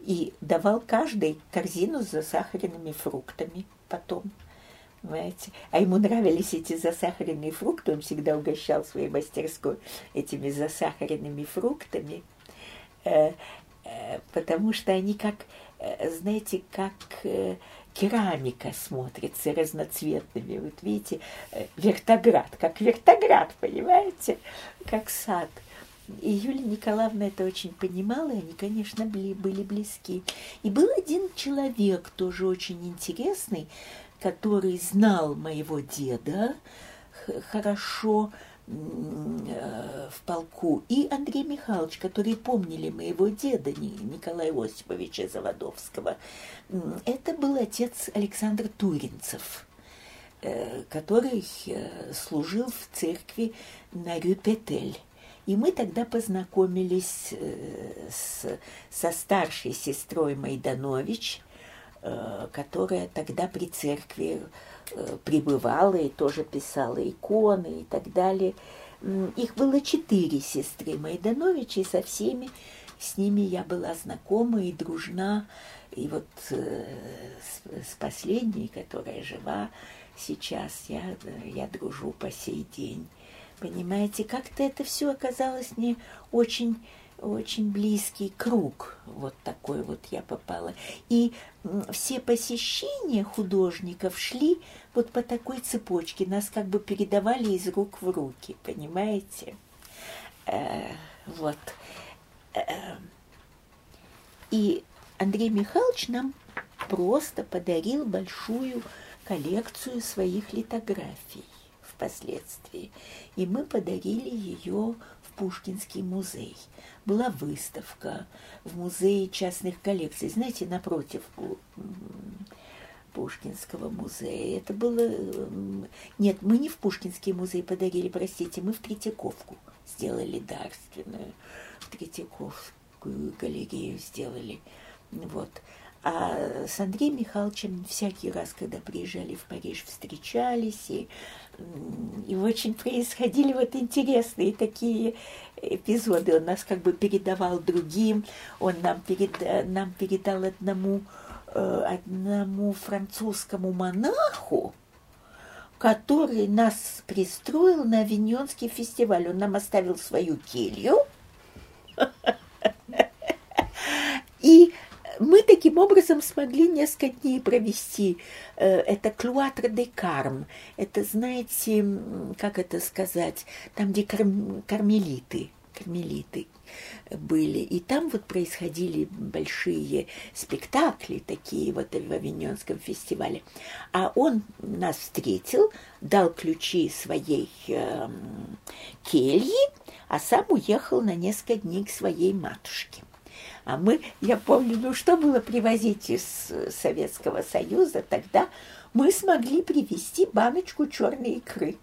и давал каждой корзину с засахаренными фруктами потом. Понимаете? А ему нравились эти засахаренные фрукты, он всегда угощал своей мастерской этими засахаренными фруктами, э, э, потому что они как, э, знаете, как керамика смотрится разноцветными. Вот видите, вертоград, как вертоград, понимаете, как сад. И Юлия Николаевна это очень понимала, и они, конечно, были, были близки. И был один человек, тоже очень интересный, который знал моего деда хорошо э, в полку, и Андрей Михайлович, которые помнили моего деда Николая Осиповича Заводовского. Это был отец Александр Туринцев, э, который э, служил в церкви на Рюпетель. И мы тогда познакомились с, со старшей сестрой Майданович – которая тогда при церкви э, пребывала и тоже писала иконы и так далее. Их было четыре сестры Майдановича, и со всеми с ними я была знакома и дружна. И вот э, с, последней, которая жива сейчас, я, я дружу по сей день. Понимаете, как-то это все оказалось мне очень очень близкий круг, вот такой вот я попала. И все посещения художников шли вот по такой цепочке, нас как бы передавали из рук в руки, понимаете? Э, вот. Э, и Андрей Михайлович нам просто подарил большую коллекцию своих литографий впоследствии. И мы подарили ее Пушкинский музей была выставка в музее частных коллекций, знаете, напротив Пушкинского музея. Это было... Нет, мы не в Пушкинский музей подарили, простите, мы в Третьяковку сделали дарственную. В Третьяковскую галерею сделали. Вот. А с Андреем Михайловичем всякий раз, когда приезжали в Париж, встречались, и, и очень происходили вот интересные такие эпизоды. Он нас как бы передавал другим, он нам, перед, нам передал одному, э, одному французскому монаху, который нас пристроил на Авиньонский фестиваль. Он нам оставил свою келью. И мы таким образом смогли несколько дней провести. Э, это Клуатр де Карм. Это, знаете, как это сказать, там, где карм, кармелиты, кармелиты были. И там вот происходили большие спектакли такие вот в Авиньонском фестивале. А он нас встретил, дал ключи своей э, кельи, а сам уехал на несколько дней к своей матушке. А мы, я помню, ну что было привозить из Советского Союза тогда? Мы смогли привезти баночку черной икры.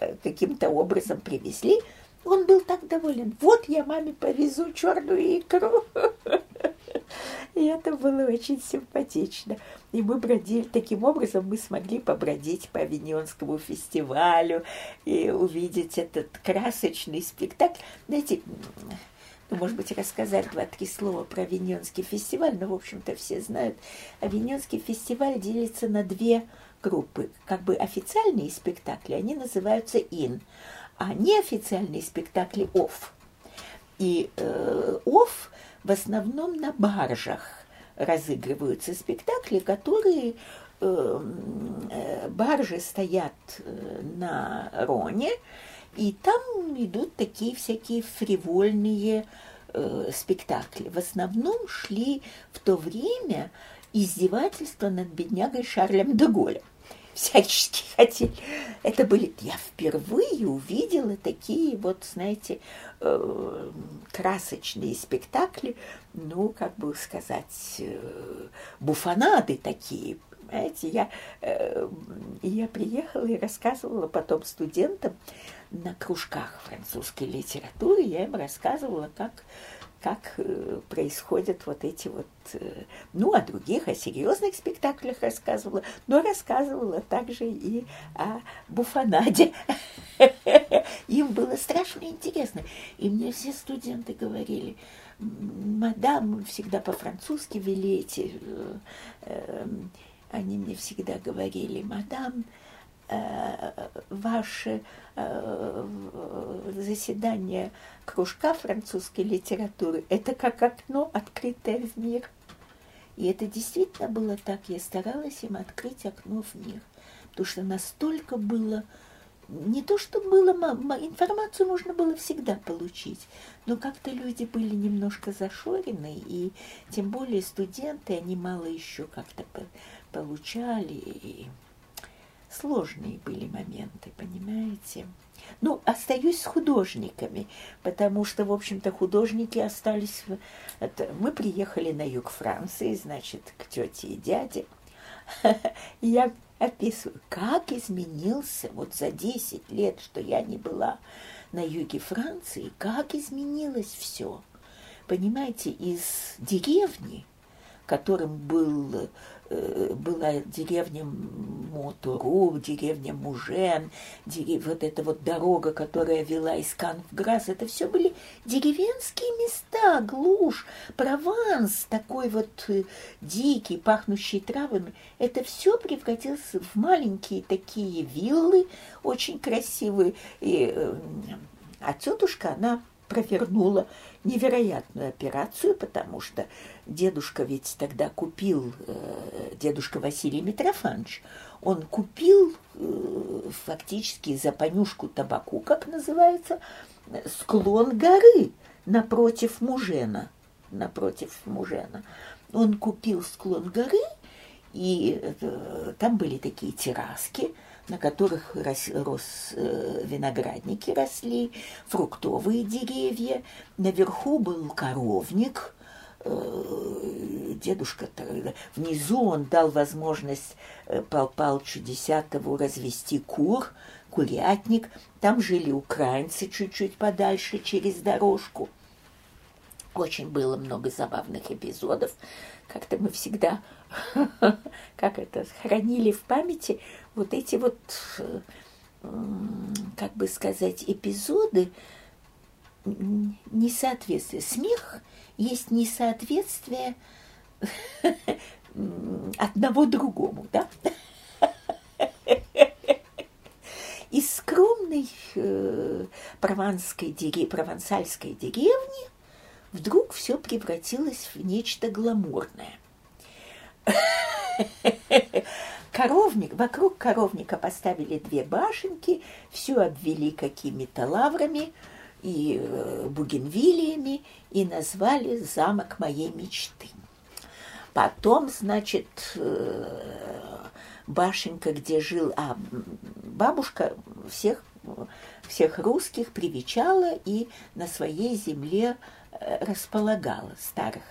Э, каким-то образом привезли. Он был так доволен. Вот я маме повезу черную икру. И это было очень симпатично. И мы бродили, таким образом мы смогли побродить по Авиньонскому фестивалю и увидеть этот красочный спектакль. Знаете, ну, может быть, рассказать два-три слова про Авиньонский фестиваль, но, в общем-то, все знают. Авиньонский фестиваль делится на две группы. Как бы официальные спектакли, они называются «ин», а неофициальные спектакли «офф». И э, в основном на баржах разыгрываются спектакли, которые эм, э, баржи стоят э, на Роне, и там идут такие всякие фривольные э, спектакли. В основном шли в то время издевательства над беднягой Шарлем де всячески хотели. Это были... Я впервые увидела такие вот, знаете, э, красочные спектакли, ну, как бы сказать, э, буфанады такие, понимаете. Я, э, я приехала и рассказывала потом студентам на кружках французской литературы, я им рассказывала, как как э, происходят вот эти вот, э, ну, о других, о серьезных спектаклях рассказывала, но рассказывала также и о буфанаде. Им было страшно интересно. И мне все студенты говорили, мадам, всегда по-французски вели эти, э, они мне всегда говорили, мадам, ваше заседание кружка французской литературы – это как окно, открытое в мир. И это действительно было так. Я старалась им открыть окно в мир. Потому что настолько было... Не то, что было... Информацию можно было всегда получить. Но как-то люди были немножко зашорены. И тем более студенты, они мало еще как-то получали. И сложные были моменты, понимаете? Ну, остаюсь с художниками, потому что, в общем-то, художники остались... Это, мы приехали на юг Франции, значит, к тете и дяде. Я описываю, как изменился вот за 10 лет, что я не была на юге Франции, как изменилось все. Понимаете, из деревни, которым был была деревня Мотуру, деревня Мужен, дерев... вот эта вот дорога, которая вела из Кан в Грас, это все были деревенские места, глушь, Прованс, такой вот э, дикий, пахнущий травами. Это все превратилось в маленькие такие виллы, очень красивые. И, э, а тетушка, она провернула невероятную операцию, потому что дедушка ведь тогда купил, э, дедушка Василий Митрофанович, он купил э, фактически за понюшку табаку, как называется, склон горы напротив Мужена. Напротив Мужена. Он купил склон горы, и э, там были такие терраски, на которых рос, рос э, виноградники росли, фруктовые деревья. Наверху был коровник. Э, дедушка внизу он дал возможность э, Пал Палчу Десятому развести кур, курятник. Там жили украинцы чуть-чуть подальше через дорожку. Очень было много забавных эпизодов. Как-то мы всегда, как это, хранили в памяти вот эти вот, как бы сказать, эпизоды несоответствия. Смех есть несоответствие одного другому, да? Из скромной э, прованской, провансальской деревни вдруг все превратилось в нечто гламурное. Коровник, вокруг коровника поставили две башенки, все обвели какими-то лаврами и э, бугенвилиями и назвали замок моей мечты. Потом, значит, э, башенка, где жил, а бабушка всех всех русских привечала и на своей земле э, располагала старых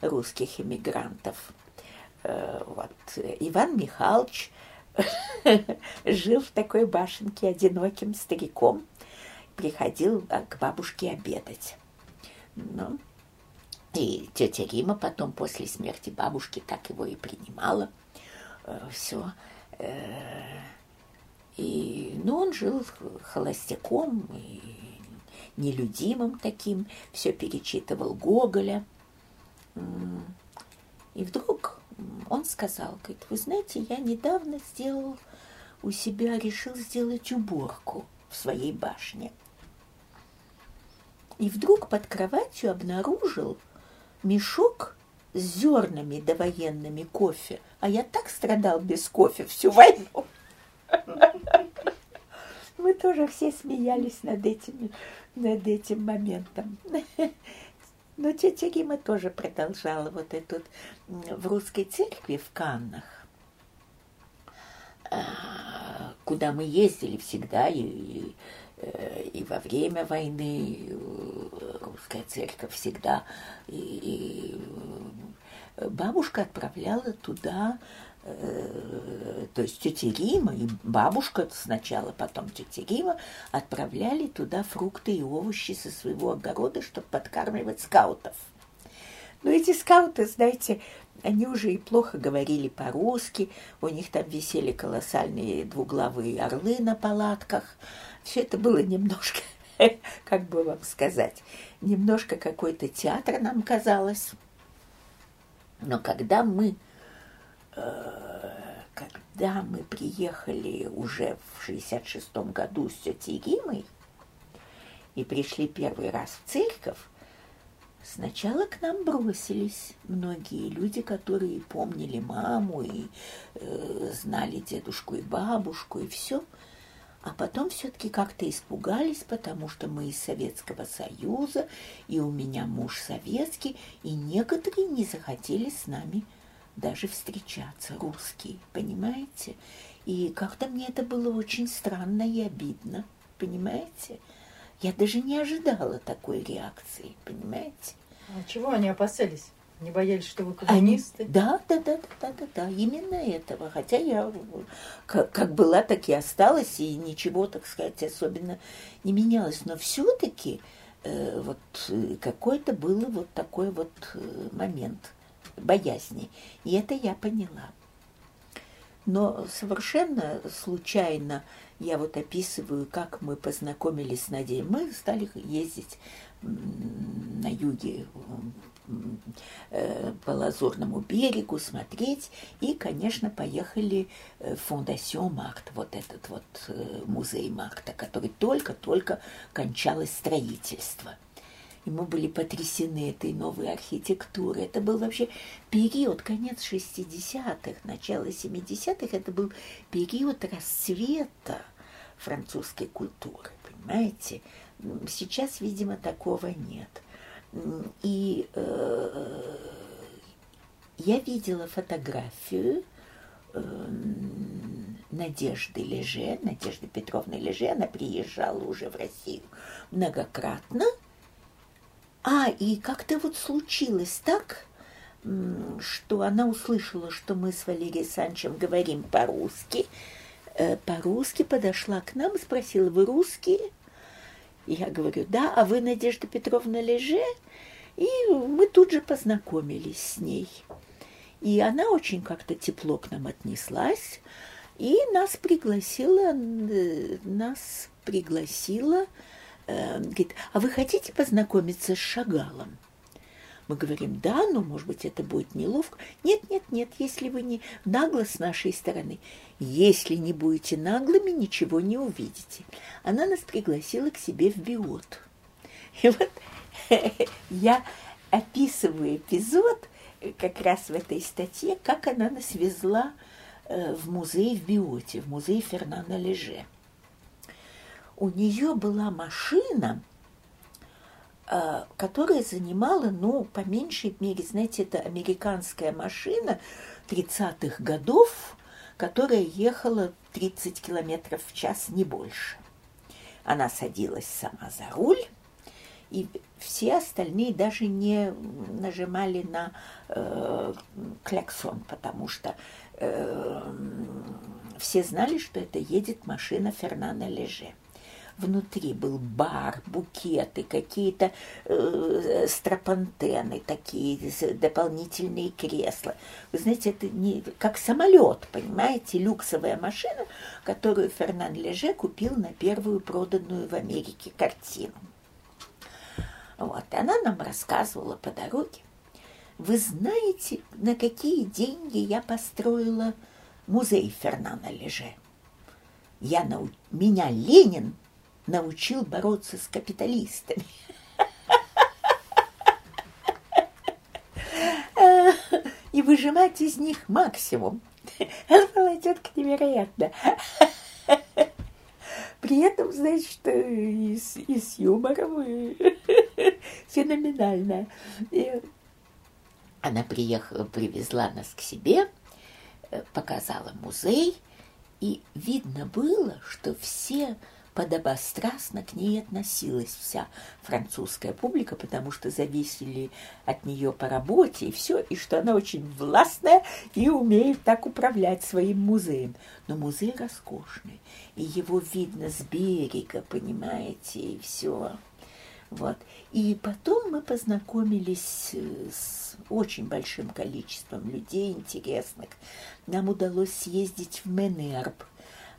русских иммигрантов. Э, вот. Иван Михайлович жил в такой башенке одиноким стариком, приходил а, к бабушке обедать. Ну, и тетя Рима потом после смерти бабушки так его и принимала. Все. И, ну, он жил холостяком и нелюдимым таким, все перечитывал Гоголя. И вдруг он сказал, говорит, вы знаете, я недавно сделал у себя, решил сделать уборку в своей башне. И вдруг под кроватью обнаружил мешок с зернами довоенными кофе. А я так страдал без кофе всю войну. Мы тоже все смеялись над этим, над этим моментом. Но тетя Рима тоже продолжала вот эту в русской церкви в Каннах, а, куда мы ездили всегда и, и, э, и во время войны русская церковь всегда и, и э, бабушка отправляла туда Э, то есть тетя Рима и бабушка сначала, потом тетя Рима отправляли туда фрукты и овощи со своего огорода, чтобы подкармливать скаутов. Но эти скауты, знаете, они уже и плохо говорили по-русски, у них там висели колоссальные двуглавые орлы на палатках. Все это было немножко, как бы вам сказать, немножко какой-то театр нам казалось. Но когда мы когда мы приехали уже в 66-м году с тетей Римой и пришли первый раз в церковь, Сначала к нам бросились многие люди, которые помнили маму и э, знали дедушку и бабушку и все, а потом все-таки как-то испугались, потому что мы из Советского Союза, и у меня муж советский, и некоторые не захотели с нами даже встречаться, русские, понимаете? И как-то мне это было очень странно и обидно, понимаете? Я даже не ожидала такой реакции, понимаете? А чего они опасались? Не боялись, что вы коммунисты? Они, да, да, да, да, да, да, именно этого. Хотя я как, как была, так и осталась, и ничего, так сказать, особенно не менялось. Но все-таки э, вот э, какой-то был вот такой вот э, момент боязни. И это я поняла. Но совершенно случайно я вот описываю, как мы познакомились с Надей. Мы стали ездить на юге э, по Лазурному берегу смотреть. И, конечно, поехали в Фондасион Март, вот этот вот э, музей Марта, который только-только кончалось строительство и мы были потрясены этой новой архитектурой. Это был вообще период, конец 60-х, начало 70-х, это был период расцвета французской культуры, понимаете? Сейчас, видимо, такого нет. И э, я видела фотографию э, Надежды Леже, Надежды Петровны Леже, она приезжала уже в Россию многократно, а, и как-то вот случилось так, что она услышала, что мы с Валерией Санчем говорим по-русски. Э, по-русски подошла к нам спросила, вы русские? Я говорю, да, а вы Надежда Петровна Леже? И мы тут же познакомились с ней. И она очень как-то тепло к нам отнеслась, и нас пригласила, э, нас пригласила Э, говорит, а вы хотите познакомиться с Шагалом? Мы говорим, да, но, может быть, это будет неловко. Нет, нет, нет, если вы не нагло с нашей стороны. Если не будете наглыми, ничего не увидите. Она нас пригласила к себе в биот. И вот я описываю эпизод как раз в этой статье, как она нас везла э, в музей в биоте, в музей Фернана Леже у нее была машина, а, которая занимала, ну, по меньшей мере, знаете, это американская машина 30-х годов, которая ехала 30 километров в час, не больше. Она садилась сама за руль, и все остальные даже не нажимали на э, кляксон, потому что э, все знали, что это едет машина Фернана Леже. Внутри был бар, букеты, какие-то э, стропантены, такие дополнительные кресла. Вы знаете, это не как самолет, понимаете, люксовая машина, которую Фернан Леже купил на первую проданную в Америке картину. Вот, и она нам рассказывала по дороге. Вы знаете, на какие деньги я построила музей Фернана Леже? Я нау... Меня Ленин научил бороться с капиталистами. И выжимать из них максимум. Это была тетка невероятно. При этом, значит, и с, и с юмором, и феноменальная. И она приехала, привезла нас к себе, э, показала музей, и видно было, что все подобострастно к ней относилась вся французская публика, потому что зависели от нее по работе и все, и что она очень властная и умеет так управлять своим музеем. Но музей роскошный, и его видно с берега, понимаете, и все. Вот. И потом мы познакомились э, с очень большим количеством людей интересных. Нам удалось съездить в Менерб,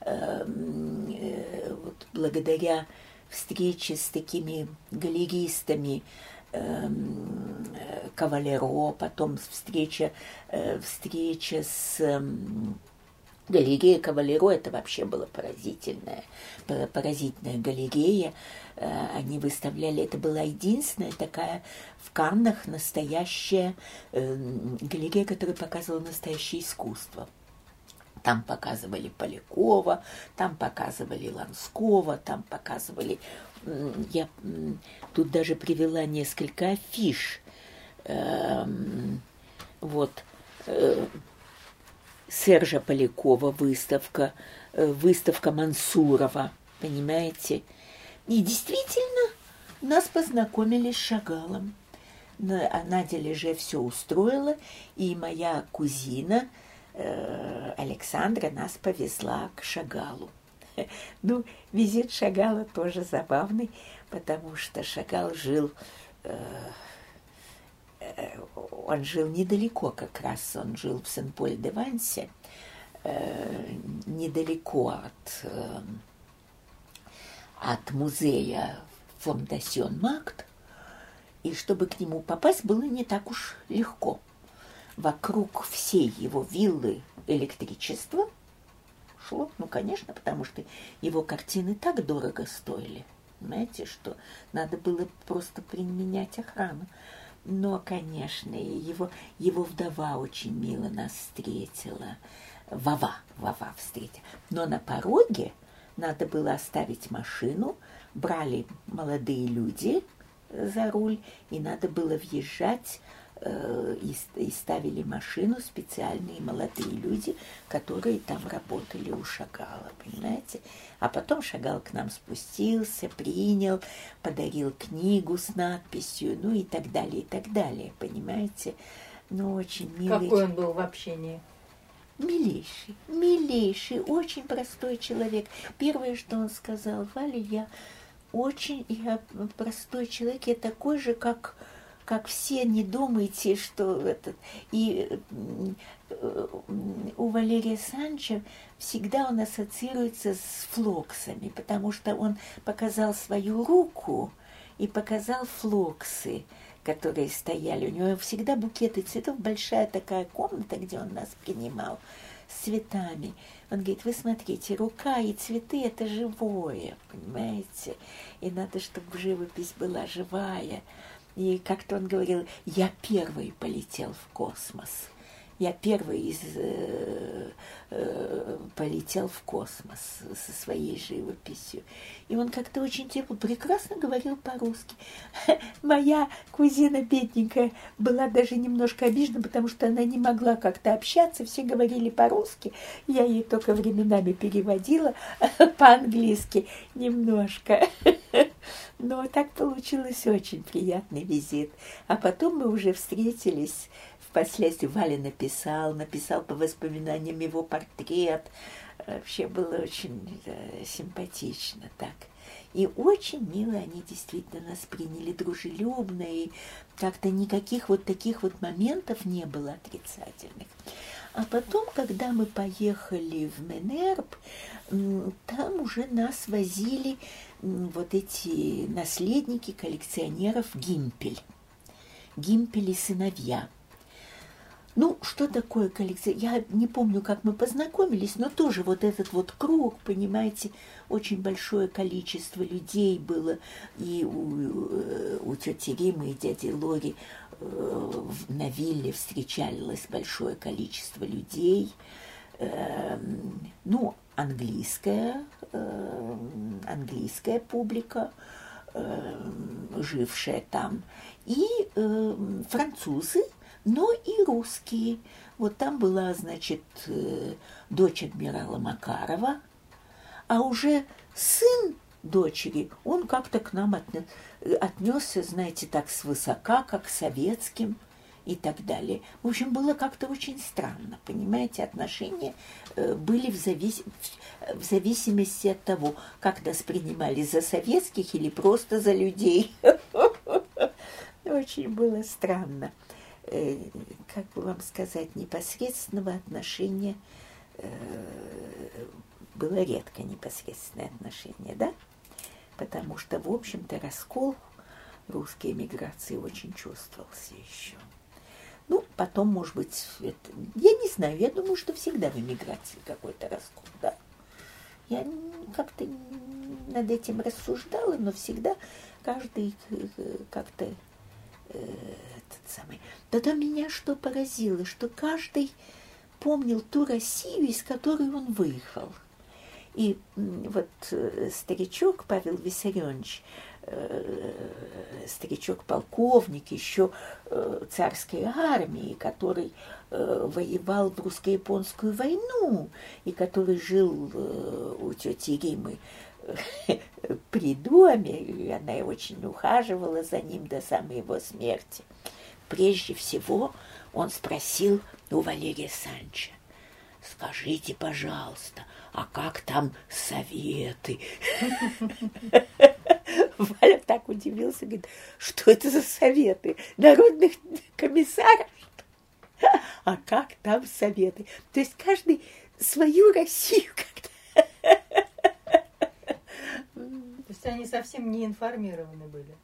вот, благодаря встрече с такими галеристами, эм, Кавалеро, потом встреча, э, встреча с эм, галереей Кавалеро, это вообще было поразительная, поразительная галерея, Э, они выставляли, это была единственная такая в Каннах настоящая э, галерея, которая показывала настоящее искусство. Там показывали Полякова, там показывали Ланского, там показывали... Я тут даже привела несколько афиш. Эм, вот. Э, Сержа Полякова выставка, выставка Мансурова, понимаете? И действительно, нас познакомили с Шагалом. Надя Леже все устроила, и моя кузина э, Александра нас повезла к Шагалу. Ну, визит Шагала тоже забавный, потому что Шагал жил, э, э, он жил недалеко как раз, он жил в Сен-Поль-де-Вансе, недалеко от от музея Фондасьон Макт, и чтобы к нему попасть было не так уж легко. Вокруг всей его виллы электричество шло, ну, конечно, потому что его картины так дорого стоили, знаете, что надо было просто применять охрану. Но, конечно, его, его вдова очень мило нас встретила. Вова, Вова встретила. Но на пороге надо было оставить машину, брали молодые люди за руль, и надо было въезжать и, и ставили машину специальные молодые люди, которые там работали у Шагала, понимаете? А потом Шагал к нам спустился, принял, подарил книгу с надписью, ну и так далее, и так далее, понимаете? Ну, очень милый. Какой он был в общении? Милейший, милейший, очень простой человек. Первое, что он сказал, Валя, я очень, я простой человек, я такой же, как, как все, не думайте, что этот... И э, у Валерия Санча всегда он ассоциируется с флоксами, потому что он показал свою руку и показал флоксы которые стояли. У него всегда букеты цветов, большая такая комната, где он нас принимал, с цветами. Он говорит, вы смотрите, рука и цветы – это живое, понимаете? И надо, чтобы живопись была живая. И как-то он говорил, я первый полетел в космос. Я первый из, э, э, полетел в космос со своей живописью. И он как-то очень тепло, прекрасно говорил по-русски. Моя кузина бедненькая была даже немножко обижена, потому что она не могла как-то общаться, все говорили по-русски. Я ей только временами переводила по-английски немножко. Но так получилось очень приятный визит. А потом мы уже встретились Впоследствии Валя написал, написал по воспоминаниям его портрет. Вообще было очень да, симпатично так. И очень мило они действительно нас приняли дружелюбно, и как-то никаких вот таких вот моментов не было отрицательных. А потом, когда мы поехали в Менерб, там уже нас возили вот эти наследники коллекционеров Гимпель. Гимпель и сыновья. Ну, что такое коллекция? Я не помню, как мы познакомились, но тоже вот этот вот круг, понимаете, очень большое количество людей было. И у, э, у тети Римы и дяди Лори э, на вилле встречалось большое количество людей. Э, ну, английская, э, английская публика, э, жившая там, и э, французы, но и русские. Вот там была, значит, э, дочь адмирала Макарова, а уже сын дочери, он как-то к нам отнесся, знаете, так свысока, как к советским и так далее. В общем, было как-то очень странно, понимаете, отношения э, были в, завис... в зависимости от того, как нас принимали за советских или просто за людей. Очень было странно. Э, как бы вам сказать, непосредственного отношения э, было редко непосредственное отношение, да? Потому что, в общем-то, раскол русской эмиграции очень чувствовался еще. Ну, потом, может быть, это... я не знаю, я думаю, что всегда в эмиграции какой-то раскол, да. Я как-то над этим рассуждала, но всегда каждый э, как-то этот самый. Тогда меня что поразило, что каждый помнил ту Россию, из которой он выехал. И вот э, старичок Павел Виссарионович, э, старичок-полковник еще э, царской армии, который воевал в русско-японскую войну и который жил у тети Римы при доме, и она очень ухаживала за ним до самой его смерти. Прежде всего он спросил у Валерия Санча, скажите, пожалуйста, а как там советы? Валя так удивился, говорит, что это за советы? Народных комиссаров? А как там советы? То есть каждый свою Россию как-то есть они совсем не информированы были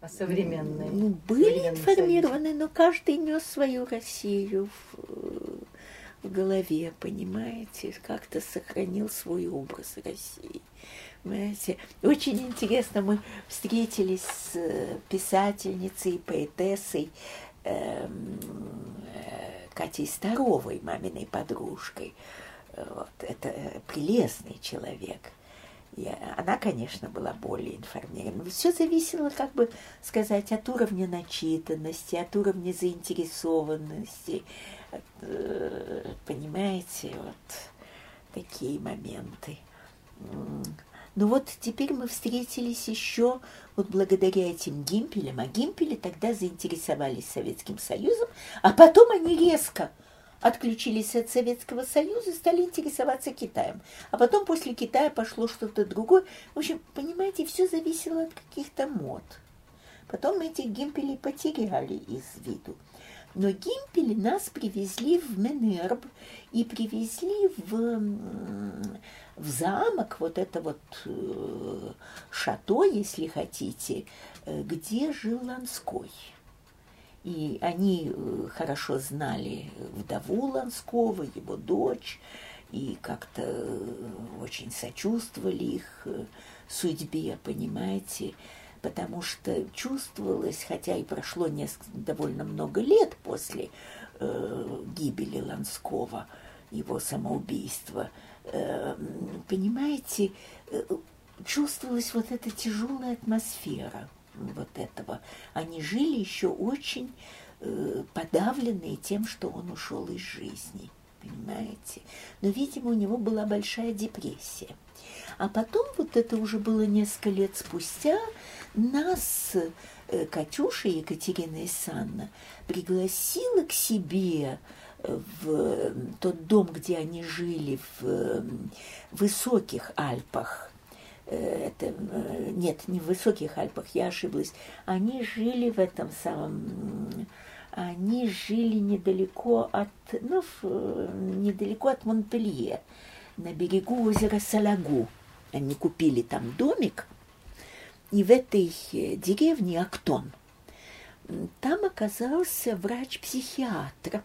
о современной. Ну, были информированы, но каждый нес свою Россию в, в голове, понимаете, как-то сохранил свой образ России. Понимаете? Очень интересно, мы встретились с э, писательницей поэтессой эм, э, Катей Старовой, маминой подружкой. Вот, это прелестный человек – и она, конечно, была более информирована. Все зависело, как бы сказать, от уровня начитанности, от уровня заинтересованности. От, э, понимаете, вот такие моменты. Ну вот теперь мы встретились еще вот благодаря этим гимпелям, а гимпели тогда заинтересовались Советским Союзом, а потом они резко отключились от Советского Союза и стали интересоваться Китаем. А потом после Китая пошло что-то другое. В общем, понимаете, все зависело от каких-то мод. Потом этих гимпелей потеряли из виду. Но гимпели нас привезли в Менерб и привезли в, в замок, вот это вот э, шато, если хотите, э, где жил Ланской. И они э, хорошо знали вдову Ланского, его дочь, и как-то э, очень сочувствовали их судьбе, понимаете, потому что чувствовалось, хотя и прошло несколько, довольно много лет после э, гибели Ланского, его самоубийства, понимаете, э, чувствовалась вот эта тяжелая атмосфера вот этого. Они жили еще очень э, подавленные тем, что он ушел из жизни, понимаете. Но, видимо, у него была большая депрессия. А потом, вот это уже было несколько лет спустя, нас э, Катюша Екатерина Исанна пригласила к себе в тот дом, где они жили в высоких Альпах. Э, это, нет, не в высоких Альпах, я ошиблась. Они жили в этом самом... Они жили недалеко от, ну, недалеко от Монпелье, на берегу озера Салагу. Они купили там домик, и в этой э, деревне Актон там оказался врач-психиатр,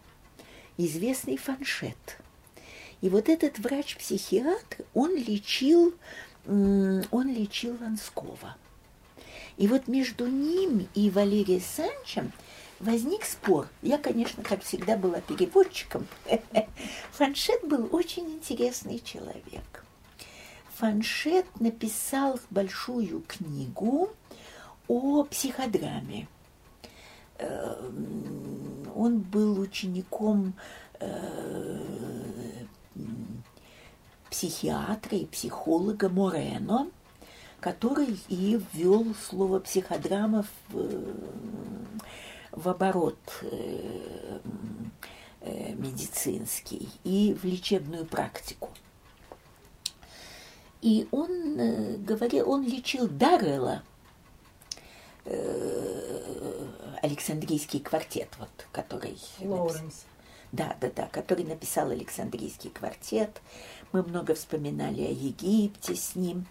известный Фаншет. И вот этот врач-психиатр, он лечил, он лечил Ланского. И вот между ним и Валерием Санчем возник спор. Я, конечно, как всегда была переводчиком. Фаншет был очень интересный человек. Фаншет написал большую книгу о психодраме. Эм, он был учеником э, психиатра и психолога Морено, который и ввел слово психодрама в, в оборот э, э, медицинский и в лечебную практику. И он говорил, он лечил Даррелла, Александрийский квартет, вот, который... Лоуренс. Да, да, да, который написал Александрийский квартет. Мы много вспоминали о Египте с ним.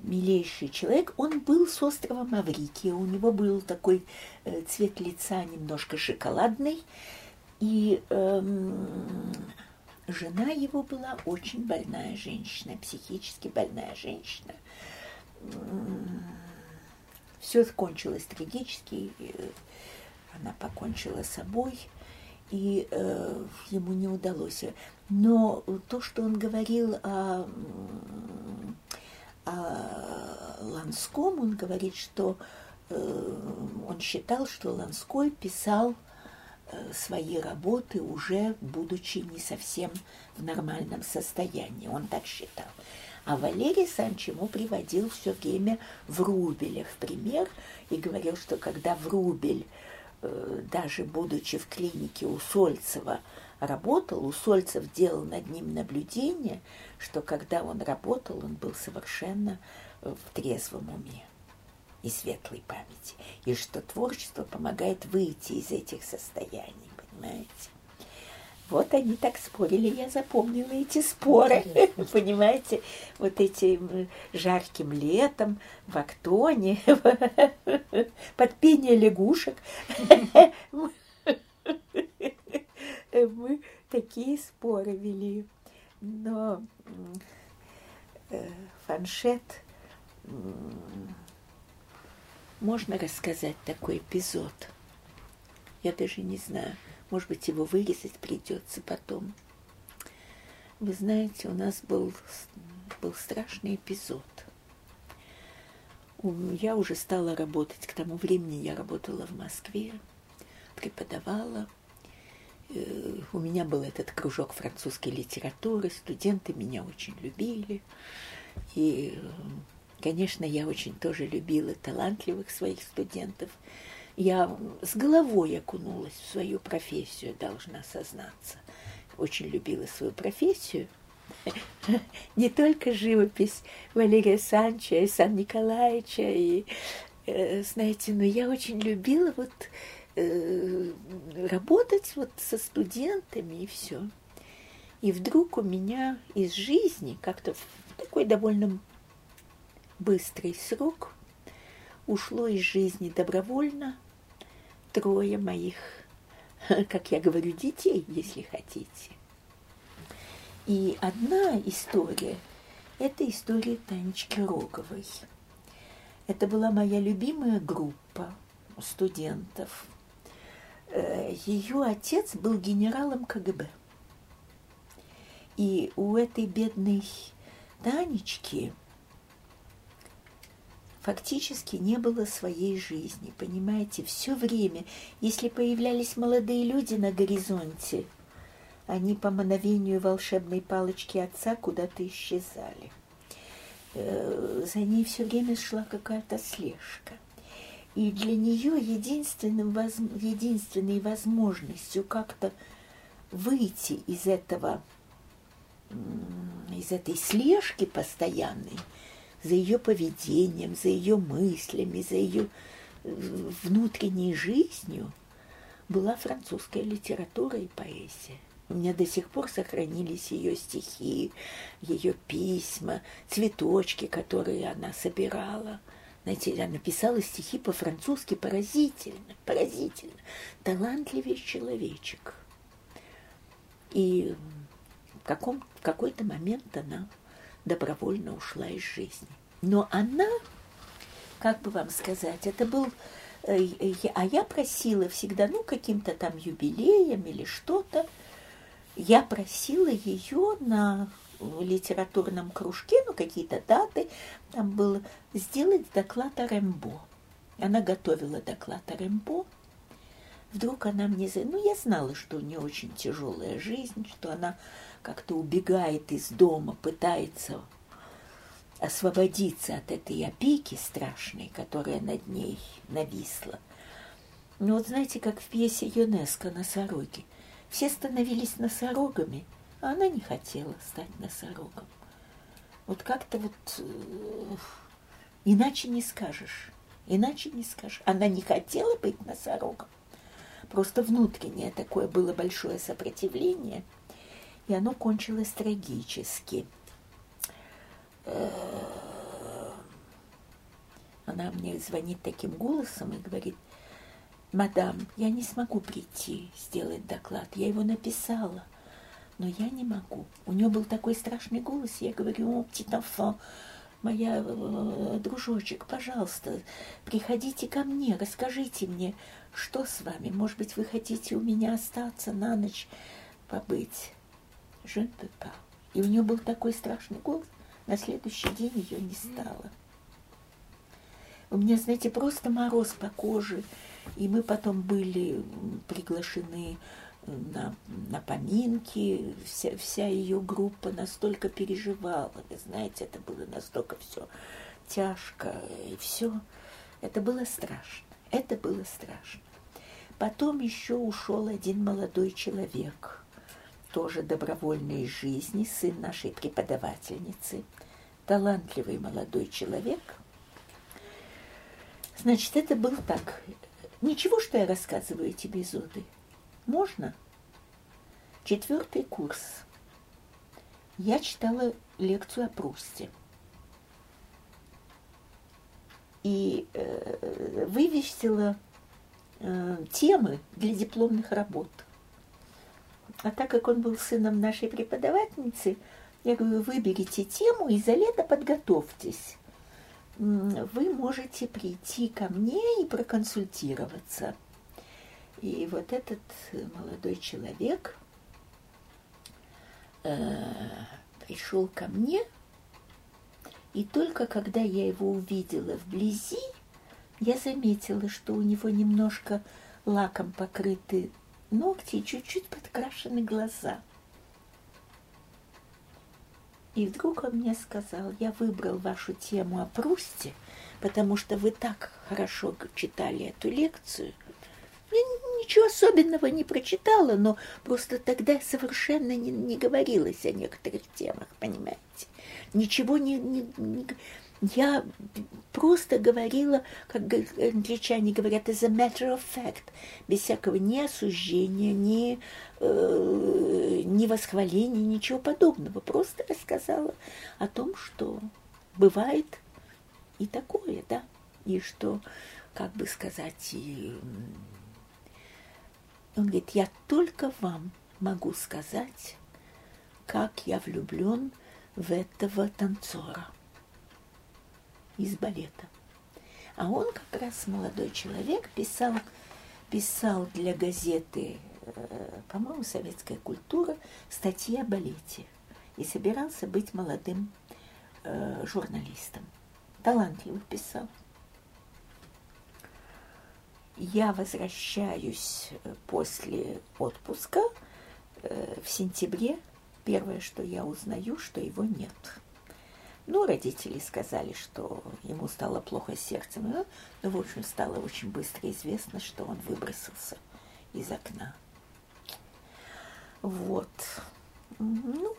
Милейший человек. Он был с острова Маврикия. У него был такой э, цвет лица немножко шоколадный. И эм, жена его была очень больная женщина, психически больная женщина. Все кончилось трагически. Она покончила с собой, и э, ему не удалось. Но то, что он говорил о, о Ланском, он говорит, что э, он считал, что Ланской писал э, свои работы уже будучи не совсем в нормальном состоянии. Он так считал. А Валерий Санч ему приводил все время Врубеля в пример и говорил, что когда Врубель Э, даже будучи в клинике у Сольцева, работал, у Сольцев делал над ним наблюдение, что когда он работал, он был совершенно э, в трезвом уме и светлой памяти, и что творчество помогает выйти из этих состояний, понимаете? Вот они так спорили, я запомнила эти споры, понимаете, вот этим жарким летом в Актоне, под пение лягушек. Мы такие споры вели. Но э, фаншет, можно рассказать такой эпизод? Я даже не знаю. Может быть, его вырезать придется потом. Вы знаете, у нас был, был страшный эпизод. Я уже стала работать. К тому времени я работала в Москве, преподавала. Э, у меня был этот кружок французской литературы, студенты меня очень любили. И, конечно, я очень тоже любила талантливых своих студентов. Я с головой окунулась в свою профессию, должна сознаться. Очень любила свою профессию. Не только живопись Валерия Санча и Сан Николаевича, и, э, знаете, но я очень любила вот э, работать вот со студентами и все. И вдруг у меня из жизни как-то в такой довольно быстрый срок ушло из жизни добровольно трое моих, как я говорю, детей, если хотите. И одна история – это история Танечки Роговой. Это была моя любимая группа студентов. Э, ее отец был генералом КГБ. И у этой бедной Танечки фактически не было своей жизни, понимаете, все время, если появлялись молодые люди на горизонте, они по мановению волшебной палочки отца куда-то исчезали. Э, за ней все время шла какая-то слежка. И для нее единственным, единственной возможностью как-то выйти из этого, из этой слежки постоянной за ее поведением, за ее мыслями, за ее э, внутренней жизнью была французская литература и поэзия. У меня до сих пор сохранились ее стихи, ее письма, цветочки, которые она собирала – знаете, я написала стихи по-французски поразительно, поразительно. Талантливый человечек. И в, каком, в какой-то момент она добровольно ушла из жизни. Но она, как бы вам сказать, это был... Э, а я просила всегда, ну, каким-то там юбилеем или что-то, я просила ее на литературном кружке, ну, какие-то даты, там было сделать доклад о Рэмбо. Она готовила доклад о Рэмбо. Вдруг она мне... Ну, я знала, что у нее очень тяжелая жизнь, что она как-то убегает из дома, пытается освободиться от этой опеки страшной, которая над ней нависла. Ну вот знаете, как в пьесе ЮНЕСКО «Носороги». Все становились носорогами – а она не хотела стать носорогом. Вот как-то вот э, иначе не скажешь. Иначе не скажешь. Она не хотела быть носорогом. Просто внутреннее такое было большое сопротивление, и оно кончилось трагически. Э, она мне звонит таким голосом и говорит, «Мадам, я не смогу прийти сделать доклад, я его написала» но я не могу. У нее был такой страшный голос, я говорю, о, птитофа, моя э, дружочек, пожалуйста, приходите ко мне, расскажите мне, что с вами, может быть, вы хотите у меня остаться на ночь побыть. Je И у нее был такой страшный голос, на следующий день ее не стало. У меня, знаете, просто мороз по коже, и мы потом были приглашены на, на поминки, вся, вся ее группа настолько переживала, вы знаете, это было настолько все тяжко, и все, это было страшно, это было страшно. Потом еще ушел один молодой человек, тоже добровольный из жизни, сын нашей преподавательницы, талантливый молодой человек. Значит, это был так. Ничего, что я рассказываю эти эпизоды. Можно? Четвертый курс. Я читала лекцию о Прусте. И э, вывесила э, темы для дипломных работ. А так как он был сыном нашей преподавательницы, я говорю, выберите тему и за лето подготовьтесь. Вы можете прийти ко мне и проконсультироваться – и вот этот молодой человек э, пришел ко мне, и только когда я его увидела вблизи, я заметила, что у него немножко лаком покрыты ногти чуть-чуть подкрашены глаза. И вдруг он мне сказал, я выбрал вашу тему о Прусте, потому что вы так хорошо читали эту лекцию – я ничего особенного не прочитала, но просто тогда совершенно не, не говорилось о некоторых темах, понимаете? Ничего не, не, не... Я просто говорила, как англичане говорят, as a matter of fact, без всякого ни осуждения, ни, э, ни восхваления, ничего подобного. Просто рассказала о том, что бывает и такое, да, и что, как бы сказать, и он говорит, я только вам могу сказать, как я влюблен в этого танцора из балета. А он как раз молодой человек писал, писал для газеты, э, по-моему, «Советская культура» статьи о балете и собирался быть молодым э, журналистом. Талантливо писал. Я возвращаюсь э, после отпуска э, в сентябре. Первое, что я узнаю, что его нет. Ну, родители сказали, что ему стало плохо с сердцем. Ну, ну, в общем, стало очень быстро известно, что он выбросился из окна. Вот. Ну,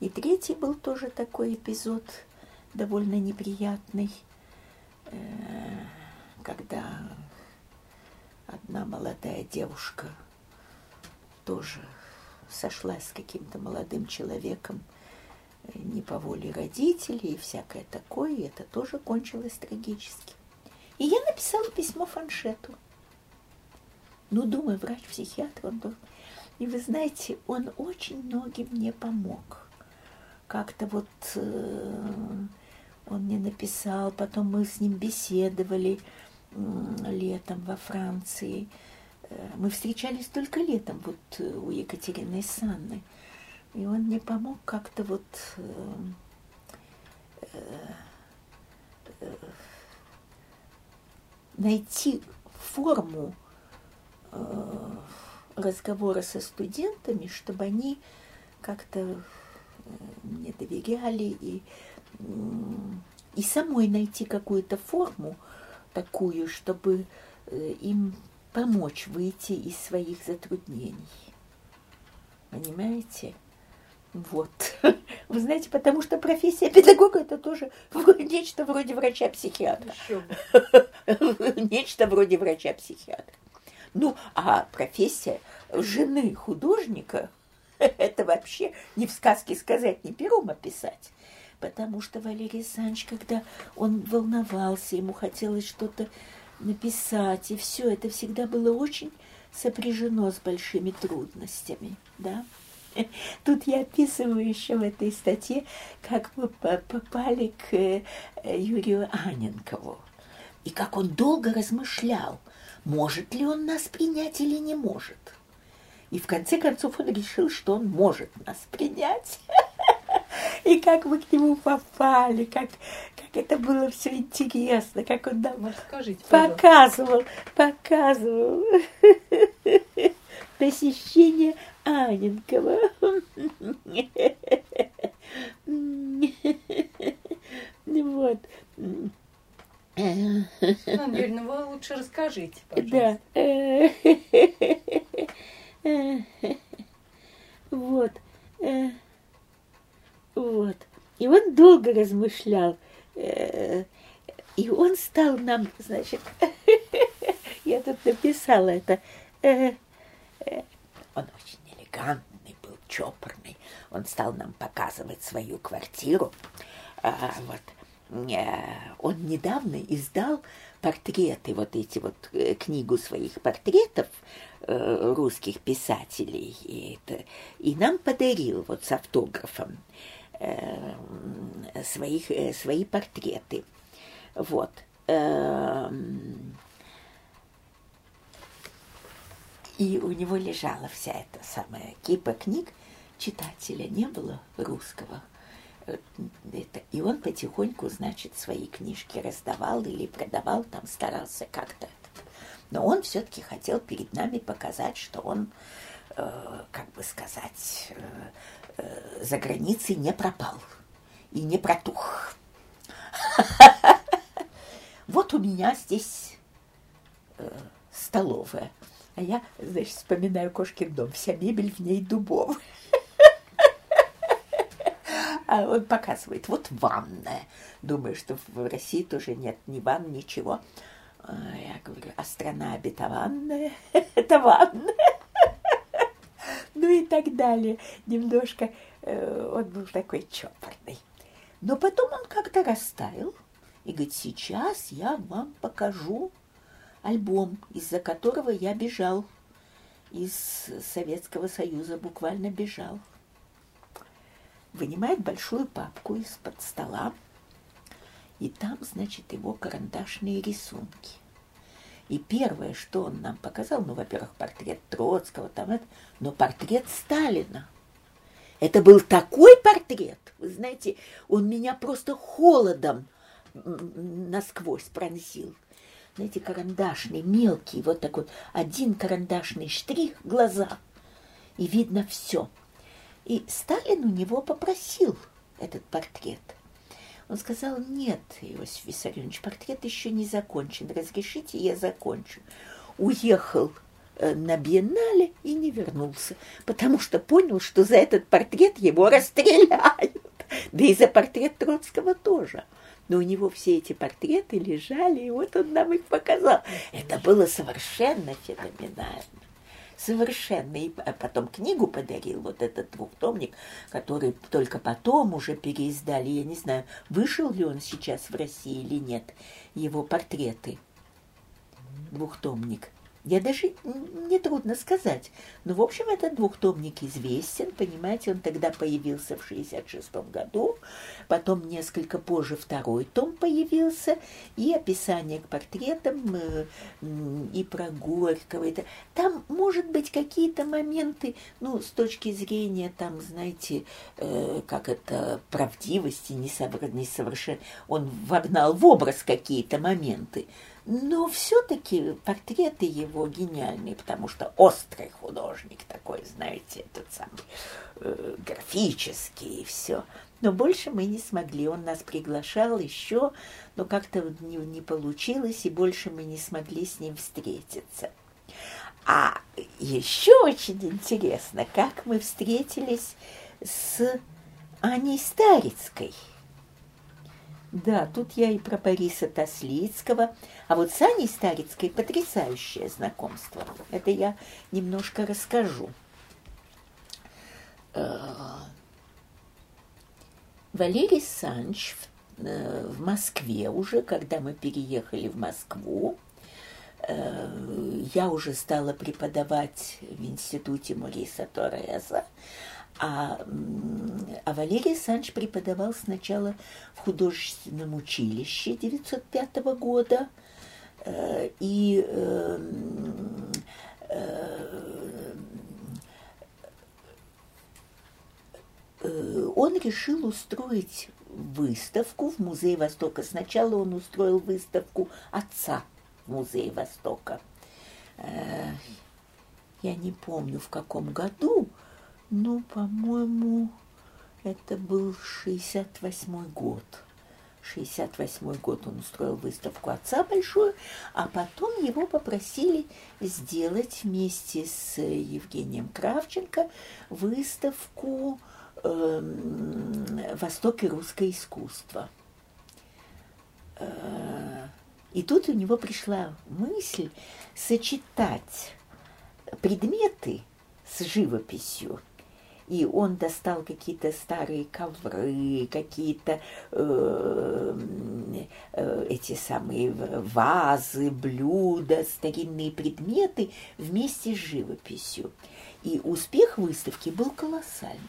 и третий был тоже такой эпизод, довольно неприятный, э, когда одна молодая девушка тоже сошлась с каким-то молодым человеком, не по воле родителей и всякое такое, и это тоже кончилось трагически. И я написала письмо Фаншету. Ну, думаю, врач-психиатр он был. И вы знаете, он очень многим мне помог. Как-то вот э, он мне написал, потом мы с ним беседовали э, летом во Франции. Э, мы встречались только летом вот э, у Екатерины Санны. И он мне помог как-то вот э, э, найти форму э, разговора со студентами, чтобы они как-то мне доверяли и, и самой найти какую-то форму такую, чтобы им помочь выйти из своих затруднений. Понимаете? Вот. Вы знаете, потому что профессия педагога это тоже нечто вроде врача-психиатра. Нечто вроде врача-психиатра. Ну, а профессия жены художника это вообще не в сказке сказать, не пером описать. Потому что Валерий Александрович, когда он волновался, ему хотелось что-то написать, и все это всегда было очень сопряжено с большими трудностями, да. Тут я описываю еще в этой статье, как мы попали к э, Юрию Аненкову. И как он долго размышлял, может ли он нас принять или не может. И в конце концов он решил, что он может нас принять. И как мы к нему попали, как, как это было все интересно, как он нам Расскажите, показывал, показывал посещение Аненькова. Вот. Юрий, ну вы лучше расскажите, пожалуйста. Да. Вот. Вот. И он долго размышлял. И он стал нам, значит, я тут написала это, он очень элегантный был, чопорный. Он стал нам показывать свою квартиру. А, вот. Э, он недавно издал портреты, вот эти вот э, книгу своих портретов э, русских писателей, и, это, и нам подарил вот с автографом своих, свои портреты. Вот. Эм, И у него лежала вся эта самая кипа книг, читателя не было русского. Э, это, и он потихоньку, значит, свои книжки раздавал или продавал, там старался как-то. Но он все-таки хотел перед нами показать, что он, э, как бы сказать, э, э, за границей не пропал и не протух. Вот у меня здесь э, столовая. А я, значит, вспоминаю кошкин дом. Вся мебель в ней дубовая. А он показывает, вот ванная. Думаю, что в России тоже нет ни ванн, ничего. А я говорю, а страна обетованная, это ванная. Ну и так далее. Немножко э, он был такой чопорный. Но потом он как-то растаял и говорит, сейчас я вам покажу альбом, из-за которого я бежал из Советского Союза, буквально бежал. Вынимает большую папку из-под стола, и там, значит, его карандашные рисунки. И первое, что он нам показал, ну, во-первых, портрет Троцкого, там это, но портрет Сталина. Это был такой портрет, вы знаете, он меня просто холодом насквозь пронзил. Знаете, карандашный, мелкий, вот такой один карандашный штрих, глаза, и видно все. И Сталин у него попросил этот портрет – он сказал, нет, Иосиф Виссарионович, портрет еще не закончен, разрешите, я закончу. Уехал э, на биеннале и не вернулся, потому что понял, что за этот портрет его расстреляют. Да и за портрет Троцкого тоже. Но у него все эти портреты лежали, и вот он нам их показал. Это было совершенно феноменально совершенно. И потом книгу подарил, вот этот двухтомник, который только потом уже переиздали. Я не знаю, вышел ли он сейчас в России или нет, его портреты. Двухтомник. Я даже не трудно сказать. Но, в общем, этот двухтомник известен, понимаете, он тогда появился в 66 году, потом несколько позже второй том появился, и описание к портретам, э, и про Горького. Это. Там, может быть, какие-то моменты, ну, с точки зрения, там, знаете, э, как это, правдивости, несовершенно, он вогнал в образ какие-то моменты. Но все-таки портреты его гениальные, потому что острый художник такой, знаете, этот самый э, графический и все. Но больше мы не смогли. Он нас приглашал еще, но как-то не, не получилось, и больше мы не смогли с ним встретиться. А еще очень интересно, как мы встретились с Аней Старицкой – да, тут я и про Бориса Тослицкого. А вот с Аней Старицкой потрясающее знакомство. Это я немножко расскажу. Э, Валерий Санч э, в Москве уже, когда мы переехали в Москву, э, я уже стала преподавать в институте Мориса Тореза, а, а Валерий Санч преподавал сначала в художественном училище 905 года, э, и эм, э, э, он решил устроить выставку в Музее Востока. Сначала он устроил выставку отца в Музее Востока. Я не помню, в каком году, ну, по-моему, это был 68 год. 68 год он устроил выставку отца большую, а потом его попросили сделать вместе с Евгением Кравченко выставку э, «Восток и русское искусство». Э, и тут у него пришла мысль сочетать предметы с живописью – и он достал какие-то старые ковры, какие-то э, э, эти самые вазы, блюда, старинные предметы вместе с живописью. И успех выставки был колоссальный.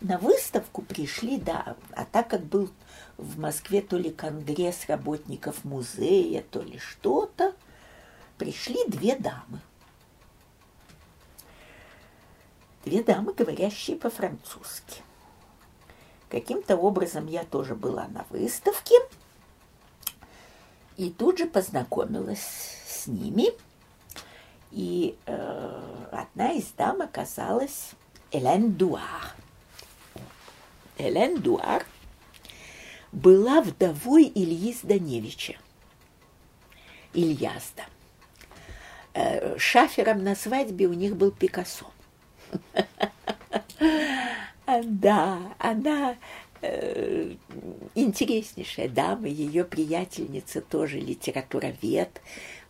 На выставку пришли, да, а так как был в Москве то ли конгресс работников музея, то ли что-то, пришли две дамы – две дамы, говорящие по-французски. Каким-то образом я тоже была на выставке и тут же познакомилась с ними. И э, одна из дам оказалась Элен Дуар. Элен Дуар была вдовой Ильи Зданевича, Ильязда. Э, шафером на свадьбе у них был Пикассо. Да, она э, интереснейшая дама, ее приятельница тоже литературовед,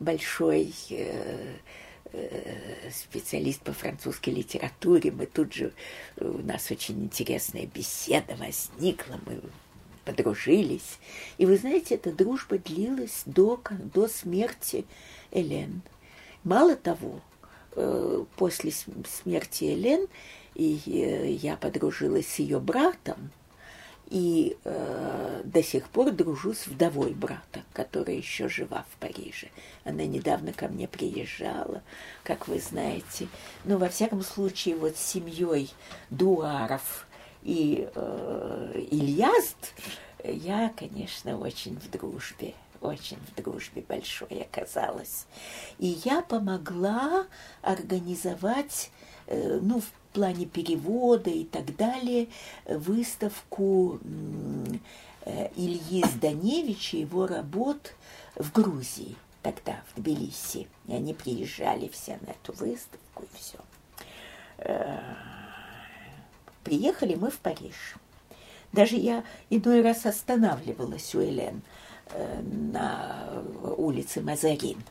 большой э, э, специалист по французской литературе. Мы тут же, у нас очень интересная беседа возникла, мы подружились. И вы знаете, эта дружба длилась до, до смерти Элен. Мало того, после смерти Элен и э, я подружилась с ее братом, И э, до сих пор дружу с вдовой брата, которая еще жива в Париже. Она недавно ко мне приезжала, как вы знаете. Но, во всяком случае, вот с семьей Дуаров и э, Ильязд я, конечно, очень в дружбе очень в дружбе большой оказалась. И я помогла организовать, э, ну, в плане перевода и так далее, выставку э, Ильи Зданевича, его работ в Грузии тогда, в Тбилиси. И они приезжали все на эту выставку и все. Э, приехали мы в Париж. Даже я иной раз останавливалась у Элен – на улице Мазарин.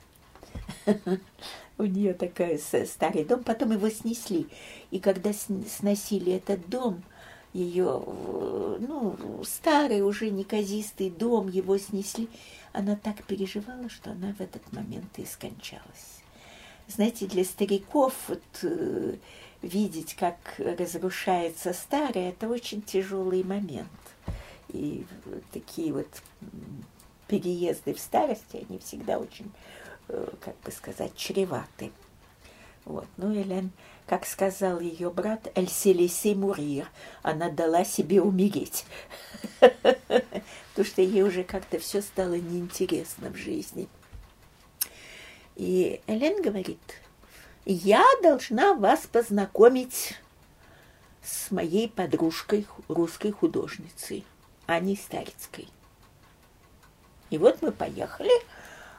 У нее такой старый дом, потом его снесли. И когда сносили этот дом, ее, ну, старый уже неказистый дом, его снесли, она так переживала, что она в этот момент и скончалась. Знаете, для стариков вот, э, видеть, как разрушается старое, это очень тяжелый момент. И такие вот переезды в старости, они всегда очень, э, как бы сказать, чреваты. Вот. Ну, Элен, как сказал ее брат, «Elle s'est laissée mourir», она дала себе умереть. Потому что ей уже как-то все стало неинтересно в жизни. И Элен говорит, я должна вас познакомить с моей подружкой, русской художницей, Аней Старицкой. И вот мы поехали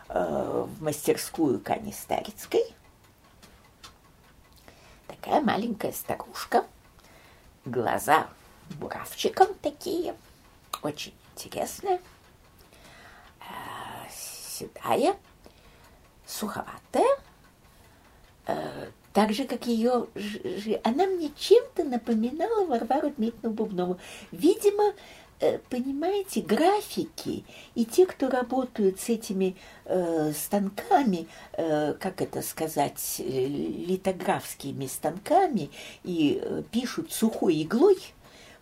э, в мастерскую Кани Старицкой. Такая маленькая старушка, глаза буравчиком такие, очень интересная, э, седая, суховатая, э, так же, как ее... Она мне чем-то напоминала Варвару Дмитриевну Бубнову. Видимо, понимаете, графики и те, кто работают с этими э, станками, э, как это сказать, э, литографскими станками и э, пишут сухой иглой,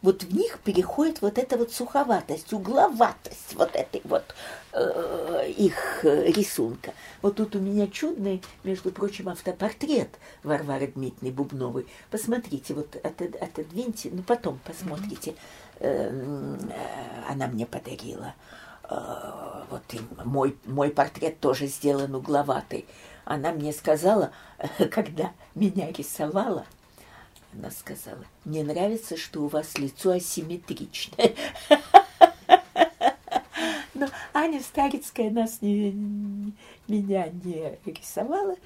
вот в них переходит вот эта вот суховатость, угловатость вот этой вот э, их рисунка. Вот тут у меня чудный, между прочим, автопортрет Варвары Дмитриевны Бубновой. Посмотрите, вот отодвиньте, ну потом посмотрите. Э, она мне подарила. Э, вот и мой, мой портрет тоже сделан угловатый. Она мне сказала, когда меня рисовала, она сказала, мне нравится, что у вас лицо асимметричное. Но Аня Старицкая нас не, меня не рисовала.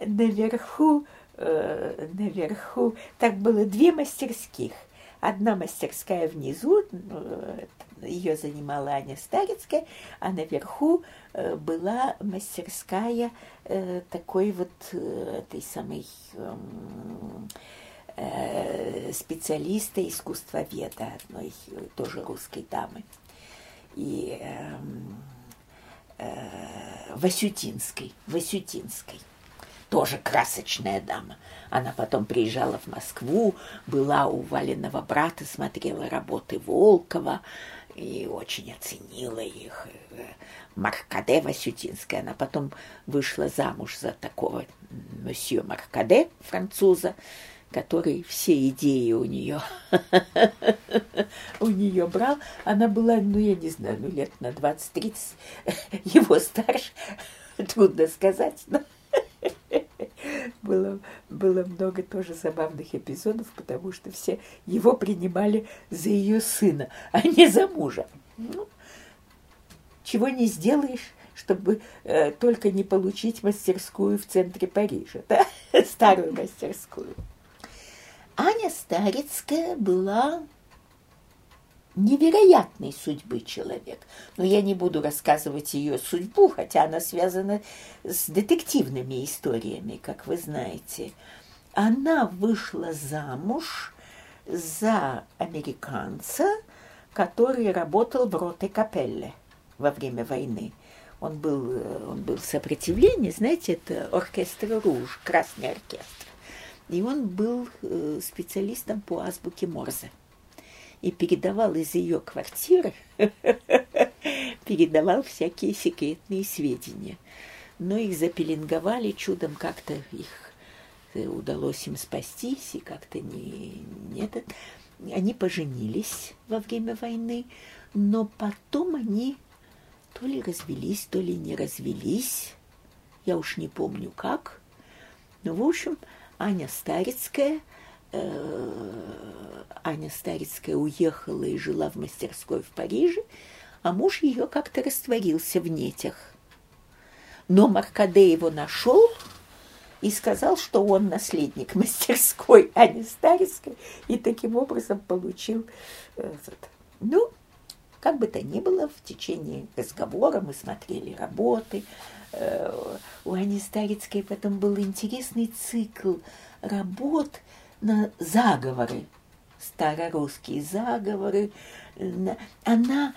Наверху, э, наверху, так было две мастерских. Одна мастерская внизу, э, ее занимала Аня Старицкая, а наверху э, была мастерская э, такой вот этой самой эм, специалиста, искусствоведа, одной тоже русской дамы. И э, э, Васютинской, Васютинской, тоже красочная дама. Она потом приезжала в Москву, была у Валенного брата, смотрела работы Волкова и очень оценила их. Маркаде Васютинская. Она потом вышла замуж за такого месье Маркаде, француза, который все идеи у нее у нее брал. Она была, ну, я не знаю, ну, лет на 20-30, его старше, трудно сказать, но было, было много тоже забавных эпизодов, потому что все его принимали за ее сына, а не за мужа. Ну, чего не сделаешь, чтобы э, только не получить мастерскую в центре Парижа, да? старую мастерскую. Аня Старицкая была невероятной судьбы человек. Но я не буду рассказывать ее судьбу, хотя она связана с детективными историями, как вы знаете. Она вышла замуж за американца, который работал в роте Капелле во время войны. Он был, он был в сопротивлении, знаете, это оркестр Руж, Красный оркестр. И он был э, специалистом по азбуке Морзе. И передавал из ее квартиры, передавал всякие секретные сведения. Но их запеленговали, чудом как-то их э, удалось им спастись, и как-то не, не этот. Они поженились во время войны, но потом они то ли развелись, то ли не развелись. Я уж не помню как. Ну, в общем, Аня Старицкая, Аня Старицкая уехала и жила в мастерской в Париже, а муж ее как-то растворился в нетях. Но Маркаде его нашел и сказал, что он наследник мастерской Ани Старицкой, и таким образом получил этот. Ну, как бы то ни было, в течение разговора мы смотрели работы, Э, у Ани Старицкой потом был интересный цикл работ на заговоры, старорусские заговоры. Она,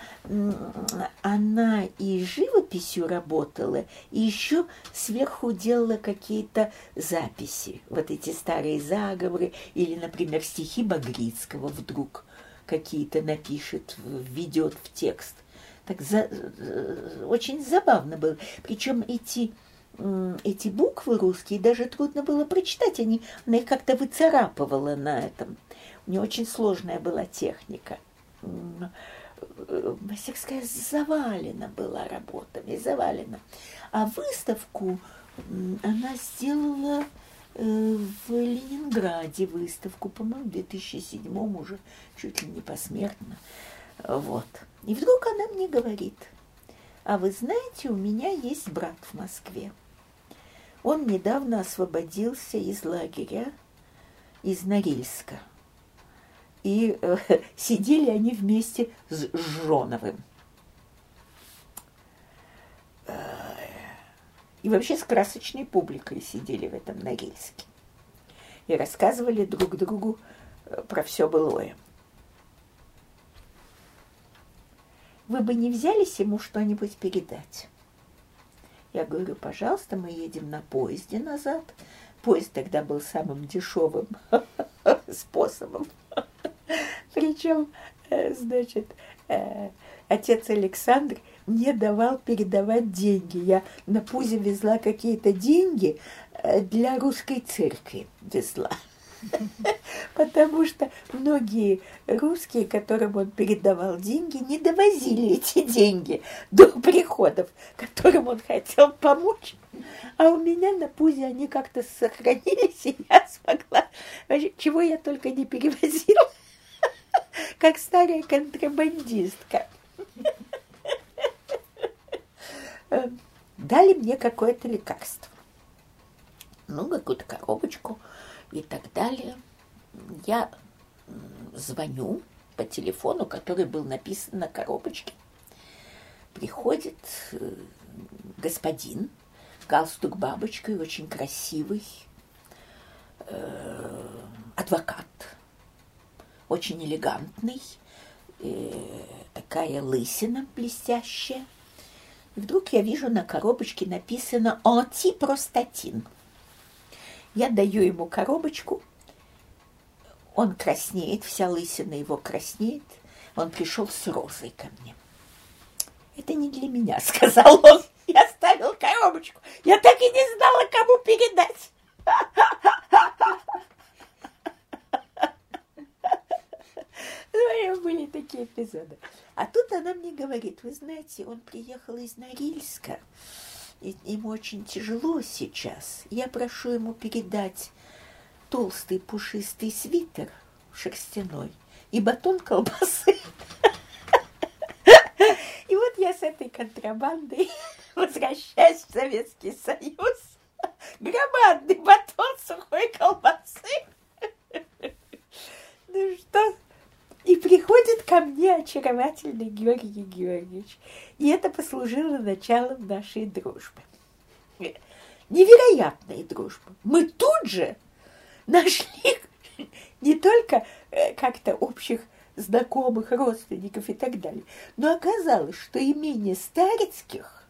она и живописью работала, и еще сверху делала какие-то записи. Вот эти старые заговоры, или, например, стихи Багрицкого вдруг какие-то напишет, введет в текст так за, э, очень забавно было. Причем эти, эти буквы русские даже трудно было прочитать. Они, она их как-то выцарапывала на этом. У нее очень сложная была техника. Э, мастерская завалена была работами, завалена. А выставку она сделала э, в Ленинграде выставку, по-моему, в 2007 уже, чуть ли не посмертно. Вот. И вдруг она мне говорит, а вы знаете, у меня есть брат в Москве. Он недавно освободился из лагеря, из Норильска. И э, сидели они вместе с Жоновым. И вообще с красочной публикой сидели в этом Норильске. И рассказывали друг другу э, про все былое. вы бы не взялись ему что-нибудь передать? Я говорю, пожалуйста, мы едем на поезде назад. Поезд тогда был самым дешевым способом. Причем, э, значит, э, отец Александр не давал передавать деньги. Я на пузе везла какие-то деньги э, для русской церкви везла. Потому что многие русские, которым он передавал деньги, не довозили эти деньги до приходов, которым он хотел помочь. А у меня на пузе они как-то сохранились, и я смогла, чего я только не перевозила, как старая контрабандистка. Дали мне какое-то лекарство. Ну, какую-то коробочку – и так далее. Я звоню по телефону, который был написан на коробочке. Приходит э, господин, галстук бабочкой, очень красивый, э, адвокат, очень элегантный, э, такая лысина блестящая. И вдруг я вижу на коробочке написано «Антипростатин». Я даю ему коробочку, он краснеет, вся лысина его краснеет. Он пришел с розой ко мне. Это не для меня, сказал он. Я ставил коробочку. Я так и не знала, кому передать. Ну, были такие эпизоды. А тут она мне говорит, вы знаете, он приехал из Норильска и ему очень тяжело сейчас. Я прошу ему передать толстый пушистый свитер шерстяной и батон колбасы. И вот я с этой контрабандой возвращаюсь в Советский Союз. Громадный батон сухой колбасы. Ну что, и приходит ко мне очаровательный Георгий Георгиевич. И это послужило началом нашей дружбы. Невероятной дружбы. Мы тут же нашли не только э, как-то общих знакомых, родственников и так далее, но оказалось, что имение Старицких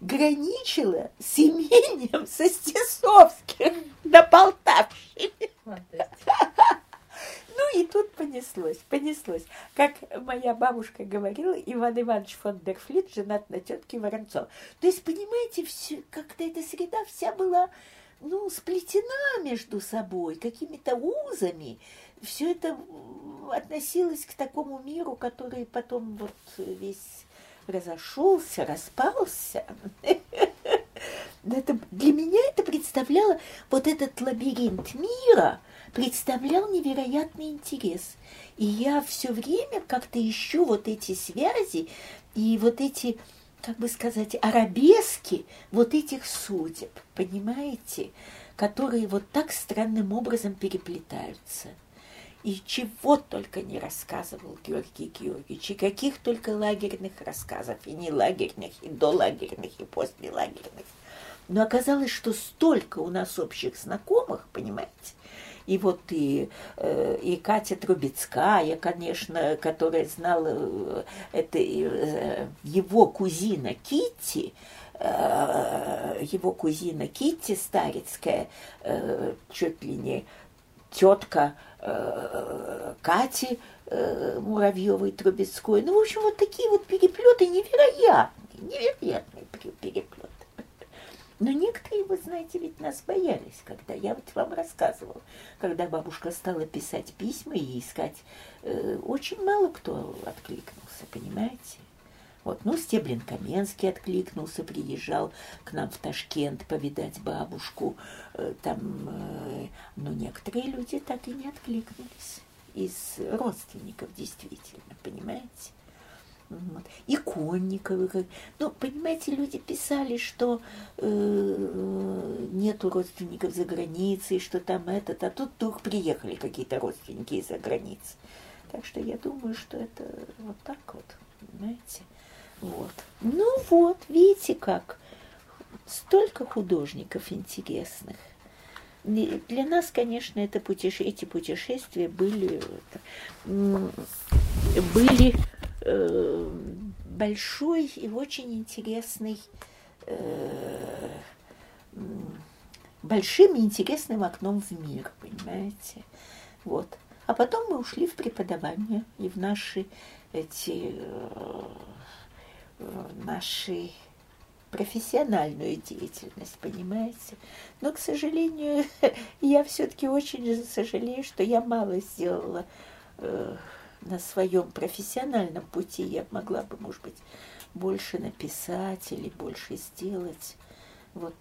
граничило с имением Состесовских на Полтавщине. Ну и тут понеслось, понеслось. Как моя бабушка говорила, Иван Иванович фон дер Флит женат на тетке Воронцов. То есть, понимаете, все, как-то эта среда вся была ну, сплетена между собой какими-то узами. Все это относилось к такому миру, который потом вот весь разошелся, распался. Это, для меня это представляло, вот этот лабиринт мира представлял невероятный интерес. И я все время как-то ищу вот эти связи и вот эти, как бы сказать, арабески вот этих судеб, понимаете, которые вот так странным образом переплетаются. И чего только не рассказывал Георгий Георгиевич, и каких только лагерных рассказов, и не лагерных, и долагерных, и послелагерных. Но оказалось, что столько у нас общих знакомых, понимаете, и вот и, э, и Катя Трубецкая, конечно, которая знала, э, это э, его кузина Китти, его кузина Китти Старицкая, чуть ли не тетка Кати Муравьевой Трубецкой. Ну, в общем, вот такие вот переплеты невероятные, невероятные переплеты. Но некоторые, вы знаете, ведь нас боялись, когда я вот вам рассказывала, когда бабушка стала писать письма и искать, э, очень мало кто откликнулся, понимаете? Вот, ну, Стеблин Каменский откликнулся, приезжал к нам в Ташкент повидать бабушку. Э, там, э, но некоторые люди так и не откликнулись из родственников, действительно, понимаете? Вот. И Конниковы. Ну, понимаете, люди писали, что э, нету родственников за границей, что там этот, а тут вдруг приехали какие-то родственники из-за границы. Так что я думаю, что это вот так вот, понимаете. Вот. Ну вот, видите как, столько художников интересных. Для нас, конечно, это путеше... эти путешествия были, были Э, большой и очень интересный, э, большим и интересным окном в мир, понимаете? Вот. А потом мы ушли в преподавание и в наши эти э, наши профессиональную деятельность, понимаете? Но, к сожалению, я все-таки очень сожалею, что я мало сделала на своем профессиональном пути я могла бы, может быть, больше написать или больше сделать. Вот